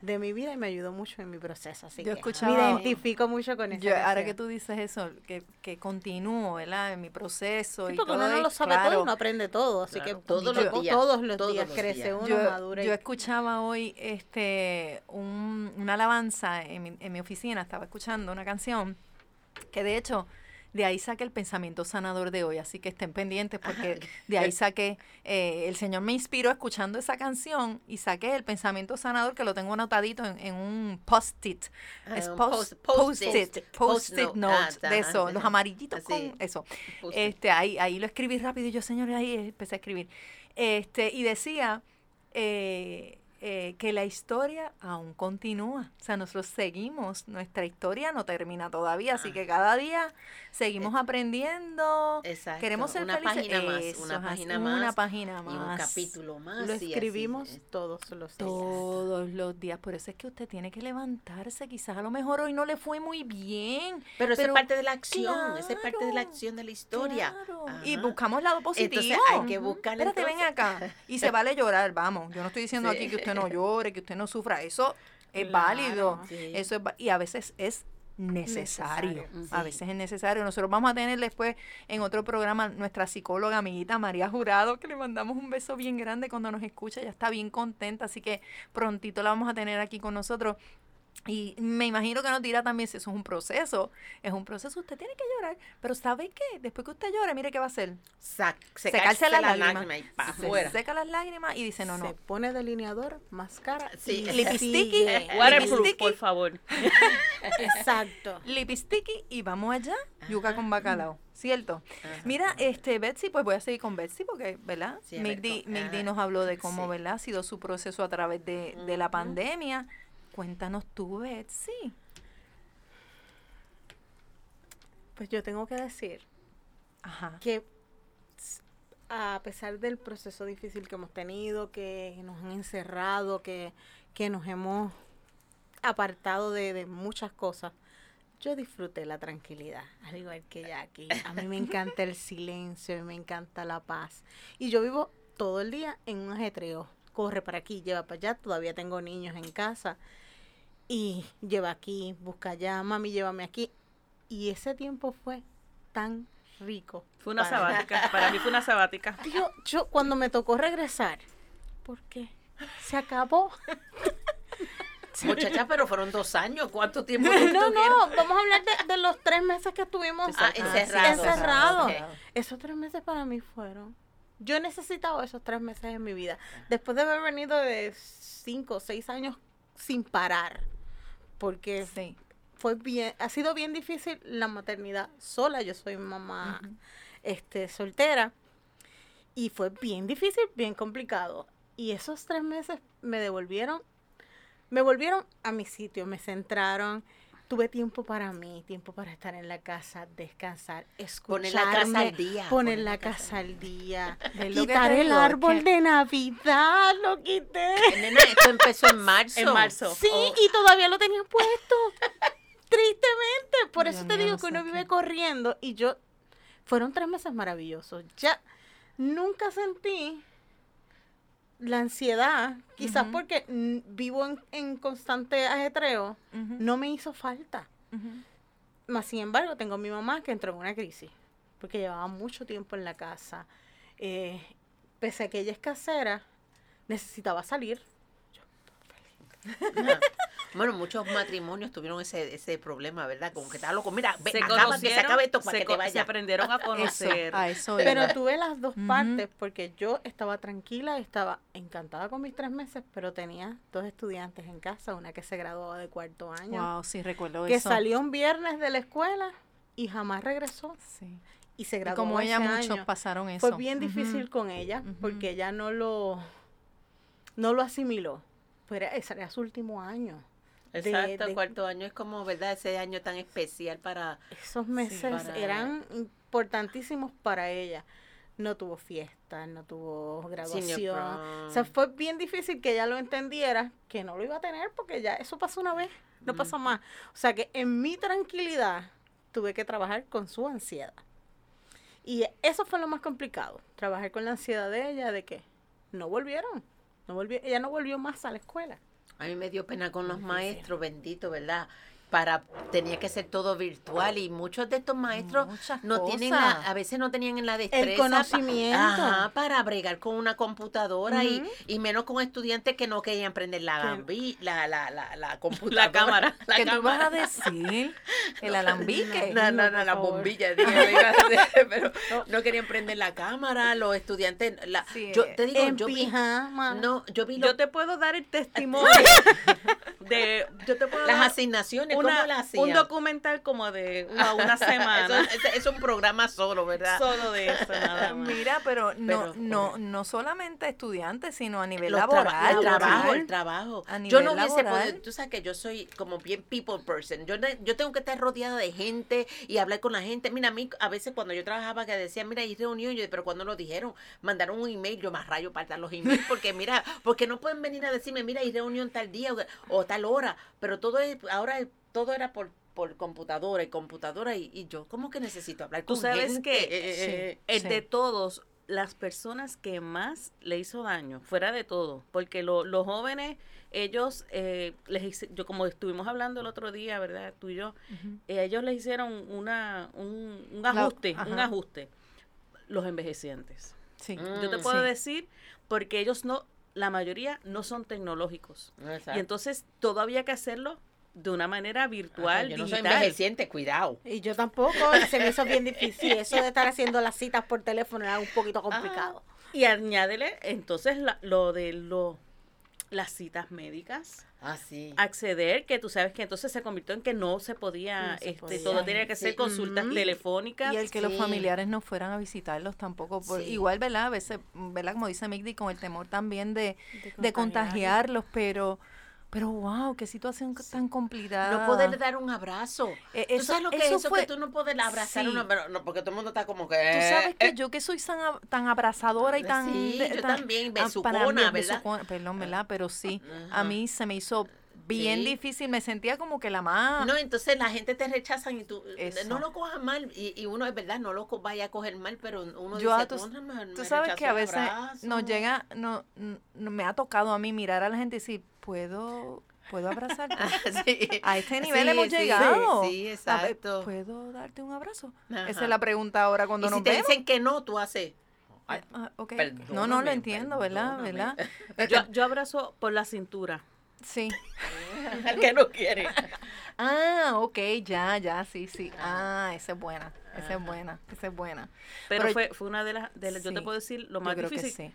de mi vida y me ayudó mucho en mi proceso, así Yo que escuchaba- me identifico mucho con esa Yo, ahora que tú dices eso, que, que continúo, ¿verdad? En mi proceso Sí, y porque todo. uno no lo sabe claro, todo y no aprende todo, así Claro, que todos yo- los días, todos los todos días los crece días. uno, yo, madura y yo escuchaba hoy este un- una alabanza en mi, en mi oficina, estaba escuchando una canción que de hecho de ahí saqué el pensamiento sanador de hoy, así que estén pendientes porque de ahí saqué, eh, el Señor me inspiró escuchando esa canción y saqué el pensamiento sanador que lo tengo anotadito en, en un post-it. Ah, Es post-it, post-it, note Ah, de eso, los amarillitos con eso. Este, ahí, ahí lo escribí rápido y yo, señor, ahí empecé a escribir. Este, y decía eh, eh, que la historia aún continúa. O sea, nosotros seguimos, nuestra historia no termina todavía, así que cada día seguimos aprendiendo. Exacto, Queremos ser una felices. página más, Eso una página Una más página y un más. capítulo más. Lo así, escribimos eh. todos los días. Todos los días, por eso es que usted tiene que levantarse, quizás a lo mejor hoy no le fue muy bien, Pero eso es parte de la acción, esa es parte de la acción de la historia. Claro, Y buscamos el lado positivo. Entonces hay que buscar Espérate, ven acá. Y se vale llorar, vamos. Yo no estoy diciendo Sí. aquí que usted no llore, que usted no sufra. Eso es Claro. válido. Sí. Eso es va- y a veces es necesario. Necesario, A veces es necesario. Nosotros vamos a tener después en otro programa nuestra psicóloga amiguita María Jurado, que le mandamos un beso bien grande cuando nos escucha. Ya está bien contenta, así que prontito la vamos a tener aquí con nosotros. Y me imagino que nos dirá también si eso es un proceso. Es un proceso, usted tiene que llorar. Pero ¿sabe qué? Después que usted llore, mire qué va a hacer. Sac- Secarse secarse las la lágrimas. lágrima y Se seca las lágrimas y dice, no, no. Se pone delineador, máscara Sí. Lipsticky. Waterproof, Lipsticky. por favor. Exacto. Lipsticky y vamos allá, yuca con bacalao, ¿cierto? Ajá. Mira, este Betsy, pues voy a seguir con Betsy porque, ¿verdad? Sí, a ver, Migdi, con- Migdi ajá. nos habló de cómo, Sí. ¿verdad? Ha sido su proceso a través de, de la pandemia. Cuéntanos tú, Betsy. Pues yo tengo que decir Ajá. que a pesar del proceso difícil que hemos tenido, que nos han encerrado, que, que nos hemos apartado de, de muchas cosas, yo disfruté la tranquilidad, al igual que Jackie. A mí me encanta el silencio y me encanta la paz. Y yo vivo todo el día en un ajetreo. Corre para aquí, lleva para allá. Todavía tengo niños en casa. Y lleva aquí, busca allá, mami, llévame aquí. Y ese tiempo fue tan rico. Fue una para mí. sabática. Para mí fue una sabática. Yo, yo cuando me tocó regresar, ¿por qué? Se acabó. Muchacha, pero fueron dos años. ¿Cuánto tiempo No, no, vamos a hablar de, de los tres meses que estuvimos Ah, encerrados. Esos tres meses para mí fueron. Yo he necesitado esos tres meses en mi vida. Después de haber venido de cinco o seis años sin parar. Porque Sí. fue bien, ha sido bien difícil la maternidad sola. Yo soy mamá este, soltera. Y fue bien difícil, bien complicado. Y esos tres meses me devolvieron, me volvieron a mi sitio, me centraron. Tuve tiempo para mí, tiempo para estar en la casa, descansar, escucharme. Poner la casa al día. Poner la casa al día. ¿Ves lo que Quitar el árbol que- de Navidad, lo quité. Nena, esto empezó en marzo. En marzo. Sí, Oh. y todavía lo tenía puesto. Tristemente. Por Dios eso te mío, digo no que uno qué. vive corriendo y yo. Fueron tres meses maravillosos. Ya nunca sentí la ansiedad, quizás porque vivo en, en constante ajetreo, no me hizo falta. ujú. Más sin embargo, tengo a mi mamá que entró en una crisis, porque llevaba mucho tiempo en la casa. Eh, pese a que ella es casera, necesitaba salir. Ajá. Bueno, muchos matrimonios tuvieron ese, ese problema, ¿verdad? Como que estaba loco. Mira, ve, Se acaba que se conocieron, acabe esto para se, que te se aprendieron a Eso, conocer. a eso Pero tuve las dos partes porque yo estaba tranquila, estaba encantada con mis tres meses, pero tenía dos estudiantes en casa, una que se graduaba de cuarto año, Wow, sí, recuerdo que eso. salió un viernes de la escuela y jamás regresó Sí. y se Y graduó como ella, ese muchos año. pasaron eso. Fue bien difícil con ella porque ella no lo no lo asimiló. Pero ese era su último año. Exacto, de- cuarto año es como, ¿verdad? Ese año tan especial para... Esos meses para- eran importantísimos para ella. No tuvo fiesta, no tuvo graduación. O sea, fue bien difícil que ella lo entendiera, que no lo iba a tener porque ya eso pasó una vez, no pasó más. O sea que en mi tranquilidad tuve que trabajar con su ansiedad. Y eso fue lo más complicado, trabajar con la ansiedad de ella de que no volvieron. No volvió, ella no volvió más a la escuela. A mí me dio pena con los maestros, bendito, ¿verdad? Para, tenía que ser todo virtual y muchos de estos maestros Muchas no tienen la- a veces no tenían la destreza pa- conocimiento. ajá, para bregar con una computadora y, menos con estudiantes que no querían prender la, gambi- la, la, la, la computadora. cámara. la ¿Qué tú vas a decir? El alambique. No, no, No, no, la bombilla, dije, pero no querían prender la cámara, los estudiantes, la, Sí, yo eh, te digo, en yo vi, pijama. no, yo vi lo- Yo te puedo dar el testimonio de, yo te puedo las dar asignaciones, un documental como de una, una semana Eso, es- es un programa solo, ¿verdad? solo de eso nada más. Mira, pero no, Pero, no, no solamente estudiantes, sino a nivel Los traba- laboral. el trabajo, laboral. el trabajo. A Yo no nivel hubiese laboral. podido, tú sabes que yo soy como bien people person. Yo, yo tengo que estar rodeada de gente y hablar con la gente. Mira, a mí a veces cuando yo trabajaba que decía, mira, hay reunión, yo, pero cuando lo dijeron, mandaron un email, yo más rayo para dar los emails, porque mira, porque no pueden venir a decirme, mira, hay reunión tal día o, o tal hora, pero todo es, ahora todo era por por computadora y computadora y, y yo como que necesito hablar Tú con sabes gente. que Sí, el sí. de todos, las personas que más le hizo daño, fuera de todo, porque lo- los jóvenes, ellos, eh, les hice- yo como estuvimos hablando el otro día, ¿verdad? Tú y yo, eh, ellos le hicieron una, un, un La- ajuste, un ajuste. Los envejecientes. Sí. Mm, Yo te puedo sí. decir, porque ellos no, la mayoría no son tecnológicos. Exacto. Y entonces todo había que hacerlo de una manera virtual, Ajá, yo no soy digital. envejeciente, cuidado. Y yo tampoco, se me hizo bien difícil. Eso de estar haciendo las citas por teléfono era un poquito complicado. Y añádele entonces la- lo de lo, las citas médicas, Ah, sí. acceder, que tú sabes que entonces se convirtió en que no se podía, No se este, podía. todo tenía que Sí. ser consultas telefónicas. Y el que los familiares no fueran a visitarlos tampoco. Por, Sí. Igual, ¿verdad? A veces, ¿verdad? Como dice Migdi, con el temor también de, De de contagiarlos, pero, pero wow, qué situación tan complicada. No poder dar un abrazo. Eh, ¿Tú eso- sabes lo que es eso eso? fue- que tú no puedes abrazar Sí. una pero no, porque todo el mundo está como que... Tú sabes eh, que eh, yo que soy tan, tan abrazadora y tan... Sí, de- yo tan- también, ah, besucona, ¿verdad? besucona, perdón, ¿verdad? Pero sí, a mí se me hizo bien Sí. difícil, me sentía como que la más... No, entonces la gente te rechazan y tú Eso. no lo cojas mal y, y uno es verdad no lo co- vaya a coger mal, pero uno Yo, dice, tú, "Contra, me- tú me sabes que a veces abrazo". nos llega, no, no- me ha tocado a mí mirar a la gente y decir, ¿puedo, puedo abrazarte? Sí. A este nivel Sí, hemos sí, llegado. Sí, ver, exacto. ¿Puedo darte un abrazo? Ajá. Esa es la pregunta ahora cuando y si nos te vemos. dicen que no, tú haces. Ay, Ah, ok. No, no, lo entiendo, ¿verdad? ¿verdad? Yo, yo abrazo por la cintura. Sí. Al que no quiere. Ah, ok, ya, ya, sí, sí. Ah, esa es buena, esa es buena, esa es buena. Pero, Pero- fue, fue una de las, de las- yo te puedo decir, lo Yo más que difícil sí.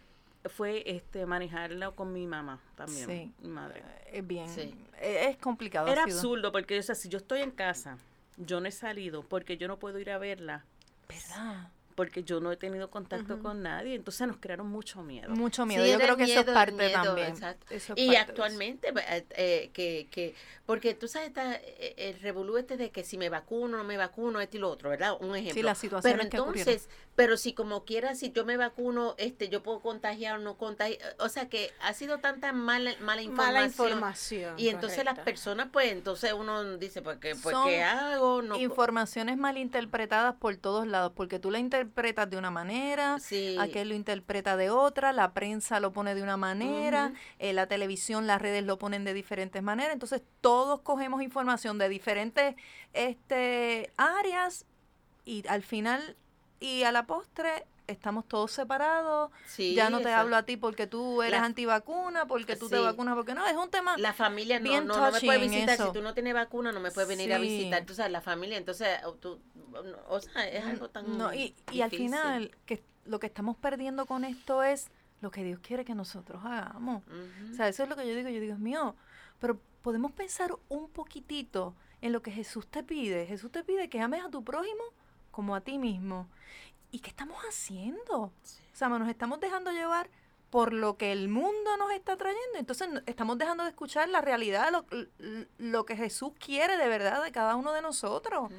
fue este manejarla con mi mamá también, Sí. mi madre. Es bien, Sí. eh, es complicado. Era absurdo porque, o sea, si yo estoy en casa, yo no he salido porque yo no puedo ir a verla, ¿Verdad? Porque yo no he tenido contacto con nadie, entonces nos crearon mucho miedo. Mucho miedo. Sí, Yo creo que eso es miedo, parte miedo, también. exacto. Eso es Y parte de eso. actualmente, eh, eh, que, que, porque tú sabes, está eh, el revolú este de que si me vacuno, no me vacuno, esto y lo otro, ¿verdad? Un ejemplo. Sí, las situaciones pero que entonces, pero si como quiera, si yo me vacuno, este, yo puedo contagiar o no contagiar, o sea que ha sido tanta mala, mala información. Mala información. Y entonces las personas, pues, entonces uno dice, pues, ¿qué, pues, Son ¿qué hago? No, Informaciones malinterpretadas por todos lados, porque tú la interpretas de una manera, sí. aquel lo interpreta de otra, la prensa lo pone de una manera, eh, la televisión, las redes lo ponen de diferentes maneras, entonces todos cogemos información de diferentes este, áreas y al final y a la postre estamos todos separados, Sí, ya no te exacto. hablo a ti porque tú eres La- antivacuna, porque tú te vacunas, porque no, es un tema... La familia no, no, no me puede visitar. eso. Si tú no tienes vacuna, no me puedes venir a visitar. Tú sabes, la familia, entonces, tú, o sea, es algo tan No, y, y al final que lo que estamos perdiendo con esto es lo que Dios quiere que nosotros hagamos. Ujú. O sea, eso es lo que yo digo, yo digo, Dios mío, pero podemos pensar un poquitito en lo que Jesús te pide. Jesús te pide que ames a tu prójimo como a ti mismo. ¿Y qué estamos haciendo? O sea, nos estamos dejando llevar por lo que el mundo nos está trayendo. Entonces estamos dejando de escuchar la realidad, lo, lo que Jesús quiere de verdad de cada uno de nosotros.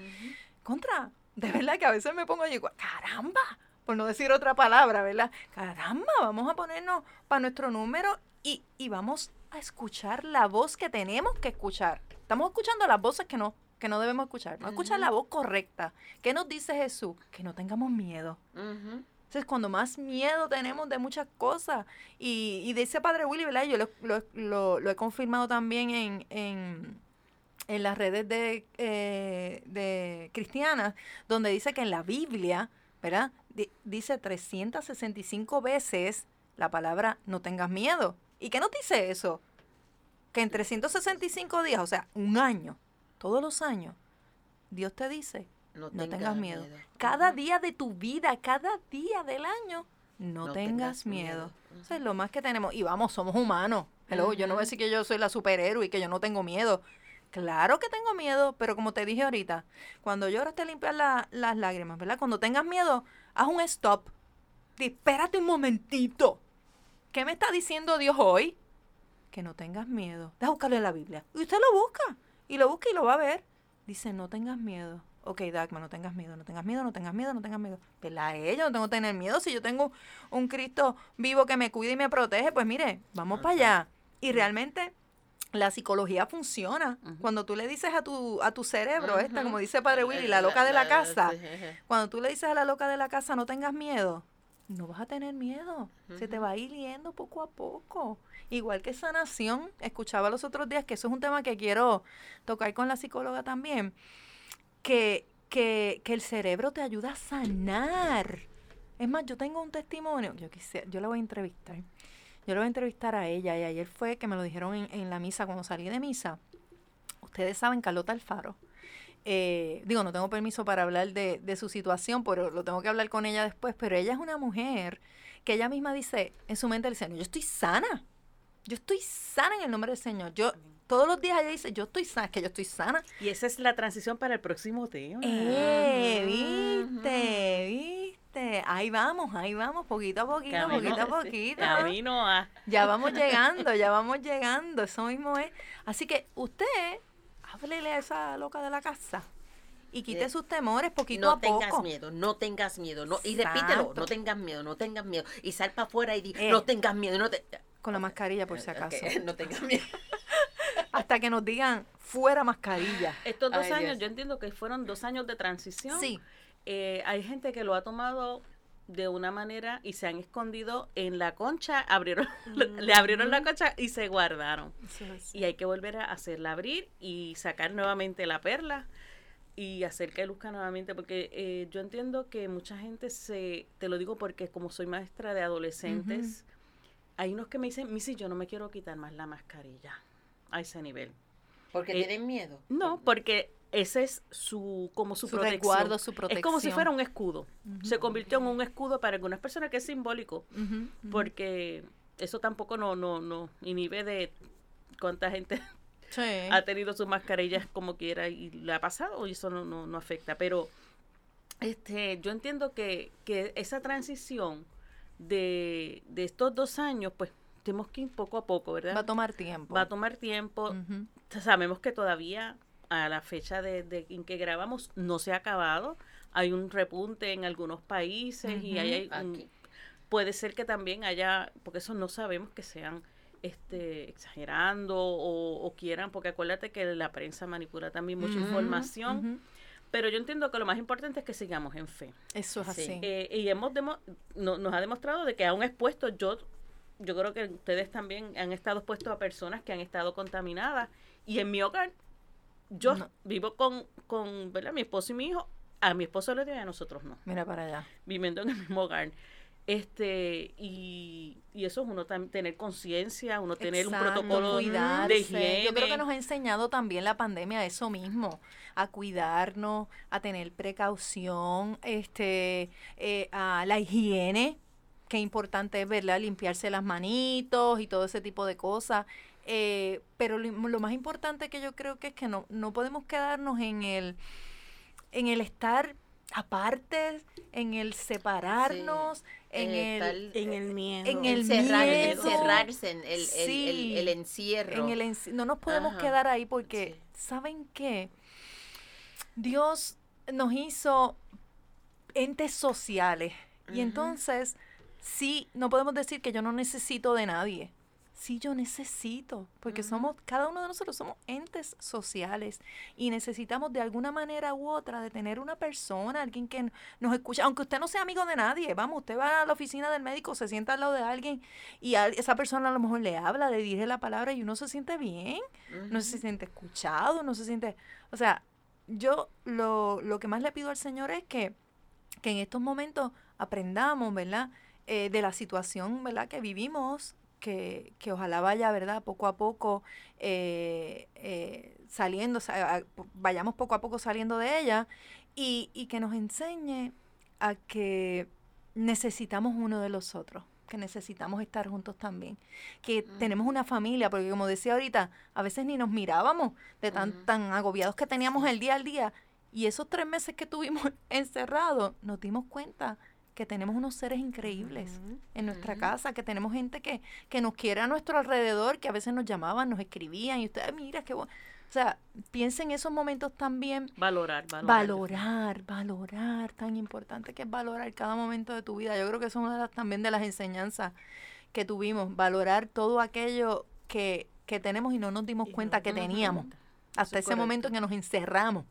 Contra, de verdad que a veces me pongo y digo, caramba, por no decir otra palabra, ¿verdad? Caramba, vamos a ponernos para nuestro número y, y vamos a escuchar la voz que tenemos que escuchar. Estamos escuchando las voces que no, que no debemos escuchar. A escuchar la voz correcta. ¿Qué nos dice Jesús? Que no tengamos miedo. Entonces, cuando más miedo tenemos de muchas cosas, y, y dice Padre Willy, ¿verdad? Yo lo, lo- lo- lo he confirmado también en, en, en las redes de, eh, de cristianas, donde dice que en la Biblia, ¿verdad? Di- dice 365 veces la palabra no tengas miedo. ¿Y qué nos dice eso? Que en 365 días, o sea, un año, todos los años, Dios te dice, no tengas miedo. Cada día de tu vida, cada día del año, no, No tengas, tengas miedo. miedo. Eso es lo más que tenemos. Y vamos, somos humanos. Hello, Yo no voy a decir que yo soy la superhéroe y que yo no tengo miedo. Claro que tengo miedo, pero como te dije ahorita, cuando lloras te limpias la- las lágrimas, ¿verdad? Cuando tengas miedo, haz un stop. Espérate un momentito. ¿Qué me está diciendo Dios hoy? Que no tengas miedo. Deja buscarlo en la Biblia. Y usted lo busca. Y lo busca y lo va a ver. Dice, no tengas miedo. Ok, Dagma, no tengas miedo, no tengas miedo, no tengas miedo, no tengas miedo. ¿Verdad? Ella no tengo que tener miedo. Si yo tengo un Cristo vivo que me cuida y me protege, pues mire, vamos para allá. Y realmente la psicología funciona. Cuando tú le dices a tu, a tu cerebro, esta, como dice Padre Willy, la loca de la casa, cuando tú le dices a la loca de la casa, no tengas miedo, no vas a tener miedo. Se te va a ir yendo poco a poco. Igual que sanación, escuchaba los otros días que eso es un tema que quiero tocar con la psicóloga también, que, que, que el cerebro te ayuda a sanar. Es más, yo tengo un testimonio, yo quisiera, yo la voy a entrevistar. Yo la voy a entrevistar a ella y ayer fue que me lo dijeron en, en la misa, cuando salí de misa. Ustedes saben, Carlota Alfaro. Eh, digo, no tengo permiso para hablar de, de su situación, pero lo tengo que hablar con ella después. Pero ella es una mujer que ella misma dice en su mente, dice, no, yo estoy sana. Yo estoy sana en el nombre del Señor. Yo todos los días ella dice, yo estoy sana, es que yo estoy sana. Y esa es la transición para el próximo tema. Eh, viste, viste. Ahí vamos, ahí vamos, poquito a poquito, Camino- poquito a poquito. Camino a... Ya vamos llegando, ya vamos llegando, eso mismo es. Así que usted, háblele a esa loca de la casa y quite Eh, sus temores poquito No a poco. tengas miedo, no tengas miedo. No, y repítelo, no tengas miedo, no tengas miedo. Y sal para afuera y di, Eh. no tengas miedo, no te... Con la mascarilla, por si acaso. no tengas miedo. Hasta que nos digan, fuera mascarilla. Estos dos Ay, años, Dios. yo entiendo que fueron dos años de transición. Sí. Eh, hay gente que lo ha tomado de una manera y se han escondido en la concha, abrieron, le abrieron la concha y se guardaron. Y hay que volver a hacerla abrir y sacar nuevamente la perla y hacer que luzca nuevamente, porque eh, yo entiendo que mucha gente se, te lo digo porque como soy maestra de adolescentes, hay unos que me dicen, Missy, yo no me quiero quitar más la mascarilla a ese nivel. Porque Eh, tienen miedo. No, porque ese es su, como su, Su protección. su Es como si fuera un escudo. Se convirtió en un escudo para algunas personas que es simbólico, porque eso tampoco no, no, no inhibe de cuánta gente Sí. ha tenido sus mascarillas como quiera y le ha pasado y eso no, no, no afecta. Pero este, yo entiendo que, que esa transición de, de estos dos años, pues tenemos que ir poco a poco, ¿verdad? Va a tomar tiempo. Va a tomar tiempo. Sabemos que todavía a la fecha de, de en que grabamos no se ha acabado. Hay un repunte en algunos países y hay un- puede ser que también haya, porque eso no sabemos que sean este exagerando o, o quieran, porque acuérdate que la prensa manipula también mucha información, pero yo entiendo que lo más importante es que sigamos en fe. Eso es Sí. así. Eh, y hemos demo- no- nos ha demostrado de que aún expuesto, yo, yo creo que ustedes también han estado expuestos a personas que han estado contaminadas. Y en mi hogar, yo No. vivo con, con ¿verdad? mi esposo y mi hijo. A mi esposo le dio y a nosotros no, Mira para allá. viviendo en el mismo hogar. Este, y, y eso es uno tener conciencia, uno tener un protocolo cuidarse. de higiene. Yo creo que nos ha enseñado también la pandemia eso mismo, a cuidarnos, a tener precaución, este, eh, a la higiene, qué importante es, ¿verdad? Limpiarse las manitos y todo ese tipo de cosas. Eh, pero lo, lo más importante que yo creo que es que no, no podemos quedarnos en el, en el estar aparte, en el separarnos, en el, En el miedo. en el encerrar- miedo. encerrarse en el, el- el- Sí. el encierro. en el enci- no nos podemos Ajá. quedar ahí porque, Sí. ¿saben qué? Dios nos hizo entes sociales. Y entonces, sí, no podemos decir que yo no necesito de nadie. Sí, yo necesito, porque somos, cada uno de nosotros somos entes sociales y necesitamos de alguna manera u otra de tener una persona, alguien que nos escucha, aunque usted no sea amigo de nadie, vamos, usted va a la oficina del médico, se sienta al lado de alguien y a- esa persona a lo mejor le habla, le dirige la palabra y uno se siente bien, no se siente escuchado, no se siente, o sea, yo lo, lo que más le pido al Señor es que, que en estos momentos aprendamos, ¿verdad? Eh, de la situación, ¿verdad? Que vivimos, que, que ojalá vaya, ¿verdad? Poco a poco eh, eh, saliendo, vayamos poco a poco saliendo de ella y, y que nos enseñe a que necesitamos uno de los otros, que necesitamos estar juntos también, que tenemos una familia, porque como decía ahorita, a veces ni nos mirábamos de tan, tan agobiados que teníamos el día al día. Y esos tres meses que tuvimos encerrados, nos dimos cuenta que tenemos unos seres increíbles en nuestra casa, que tenemos gente que, que nos quiere a nuestro alrededor, que a veces nos llamaban, nos escribían, y ustedes, mira, qué bueno. O sea, piensen en esos momentos también Valorar, valorar. Valorar, valorar, tan importante que es valorar cada momento de tu vida. Yo creo que eso es una de las, también de las enseñanzas que tuvimos, valorar todo aquello que, que tenemos y no nos dimos Y no cuenta que teníamos. Hasta es ese momento en que nos encerramos.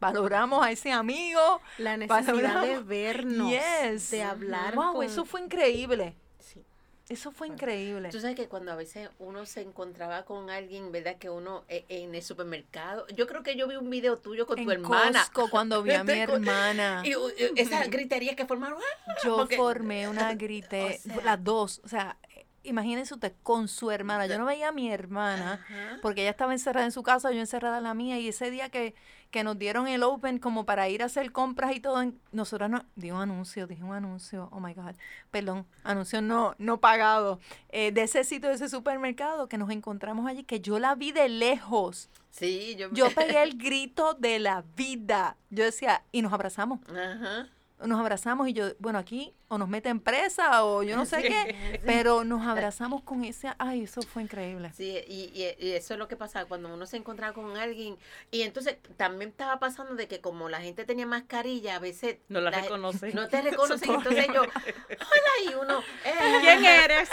Valoramos a ese amigo. La necesidad de vernos, Yes. de hablar. Wow, con- eso fue increíble. Sí. Eso fue increíble. Tú sabes que cuando a veces uno se encontraba con alguien, ¿verdad? Que uno eh, en el supermercado. Yo creo que yo vi un video tuyo con en tu hermana. Costco, cuando vi a mi Te co- hermana. Y esas griterías que formaron. ¡ah! Yo Porque- formé una O sea- las dos, o sea, imagínense usted con su hermana. Yo no veía a mi hermana Ajá. porque ella estaba encerrada en su casa, yo encerrada en la mía y ese día que, que nos dieron el open como para ir a hacer compras y todo, nosotras no, di un anuncio, dije un anuncio, oh my god, perdón, anuncio no, no pagado, eh, de ese sitio, de ese supermercado que nos encontramos allí, que yo la vi de lejos. Sí, yo. Yo pegué el grito de la vida. Yo decía, y nos abrazamos Ajá. Nos abrazamos y yo, bueno, aquí o nos meten presa o yo no sé qué, pero nos abrazamos con ese, ay, eso fue increíble. Sí, y, y- y eso es lo que pasaba cuando uno se encontraba con alguien. Y entonces también estaba pasando de que como la gente tenía mascarilla, a veces No la reconocen. No te reconocen. Entonces yo, hola, y uno, eh, ¿Quién eres?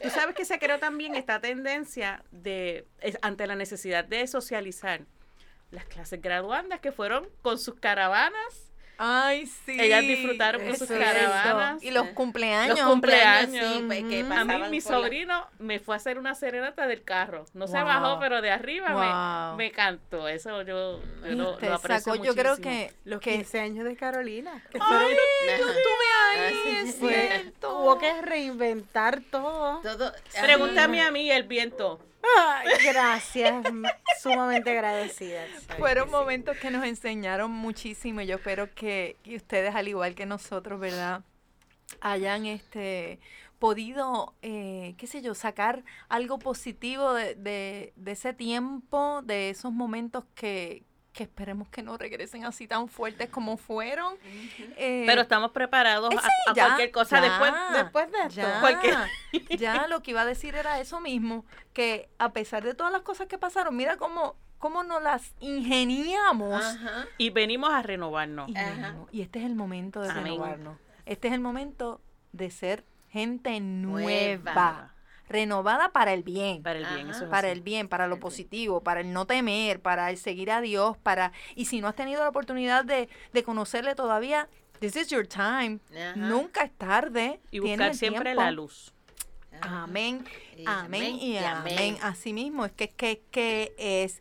Tú sabes que se creó también esta tendencia de, es- ante la necesidad de socializar. Las clases graduandas que fueron con sus caravanas, Ay, sí. Ellas disfrutaron con sus caravanas. Y los cumpleaños. los cumpleaños. sí, pues, que. A mí mi la- sobrino me fue a hacer una serenata del carro. No se bajó, pero de arriba Wow. me, me cantó. Eso yo, yo lo, lo aprecio sacó- yo creo que, Los que 15 años de Carolina. que Ay, fueron- yo estuve ahí, Ah, sí, es sí. cierto. Tuvo que reinventar todo. todo. Pregúntame a mí el viento. Ay, gracias. Sumamente agradecida. Fueron momentos que nos enseñaron muchísimo y yo espero que, ustedes, al igual que nosotros, ¿verdad? Hayan este podido, eh, qué sé yo, sacar algo positivo de, de- de ese tiempo, de esos momentos que, que esperemos que no regresen así tan fuertes como fueron. Eh, Pero estamos preparados eh, a, sí, a ya, cualquier cosa ya. después. Después de esto. ya, cualquier- ya lo que iba a decir era eso mismo, que a pesar de todas las cosas que pasaron, mira cómo, cómo nos las ingeniamos. Ajá. Y venimos a renovarnos. Y, Ajá. venimos- y este es el momento de Amén. renovarnos. Este es el momento de ser gente nueva, Nueva. Renovada para el bien. Para el bien, Ajá. eso es Para así. el bien, para lo positivo, para el no temer, para el seguir a Dios, para y si no has tenido la oportunidad de, de conocerle todavía, this is your time. Ajá. Nunca es tarde. Y tienes buscar siempre tiempo. la luz. Ajá. Amén, Y amén y amén. Así mismo, es que, que, que es.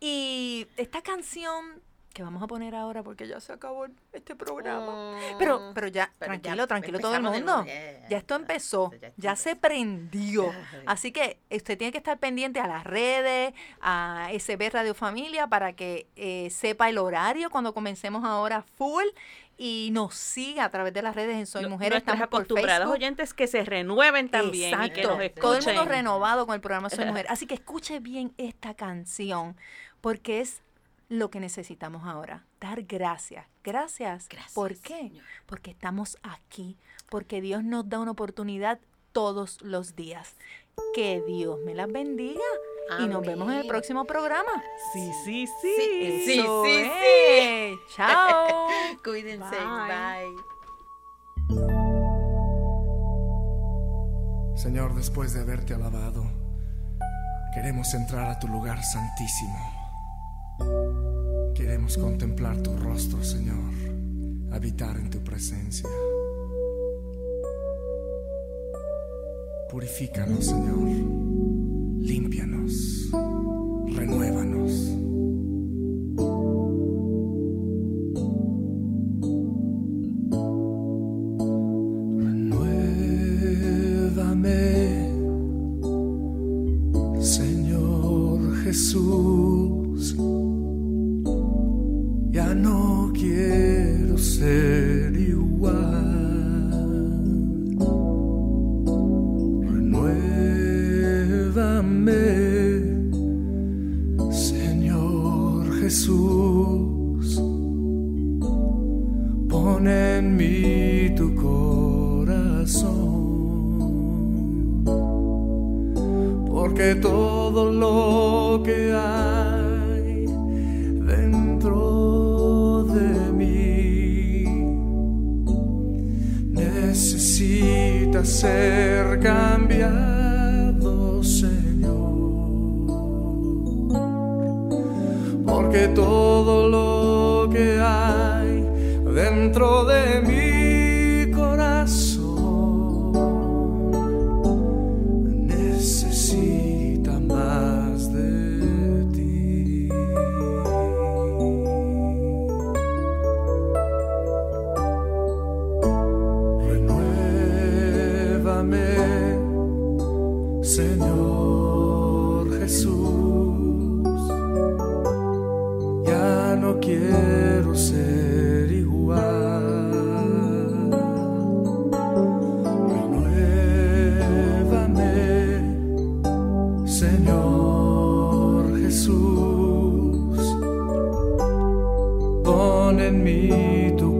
Y esta canción que vamos a poner ahora porque ya se acabó este programa. Pero, pero ya, Mm. Pero ya tranquilo, tranquilo todo el mundo. ya, esto empezó, ya se prendió. Así que usted tiene que estar pendiente a las redes, a SB Radio Familia, para que eh, sepa el horario cuando comencemos ahora full y nos siga a través de las redes en Soy Nu- Mujer. Nuestras Estamos por Facebook. oyentes que se renueven también y que nos Exacto. Todo el mundo escuchen. renovado con el programa Soy Mujer. Así que escuche bien esta canción, porque es lo que necesitamos ahora. Dar gracias. Gracias. Gracias, ¿Por qué? Señor. Porque estamos aquí. Porque Dios nos da una oportunidad todos los días. Que Dios me las bendiga. Y nos vemos en el próximo programa. Sí, sí, sí. Sí, sí, Eso sí, es. Chao. Cuídense. Bye. Bye. Señor, después de haberte alabado, queremos entrar a tu lugar santísimo. Queremos contemplar tu rostro, Señor, habitar en tu presencia. Purifícanos, Señor. Límpianos. Renuévanos. Señor Jesús. Pon en mí tu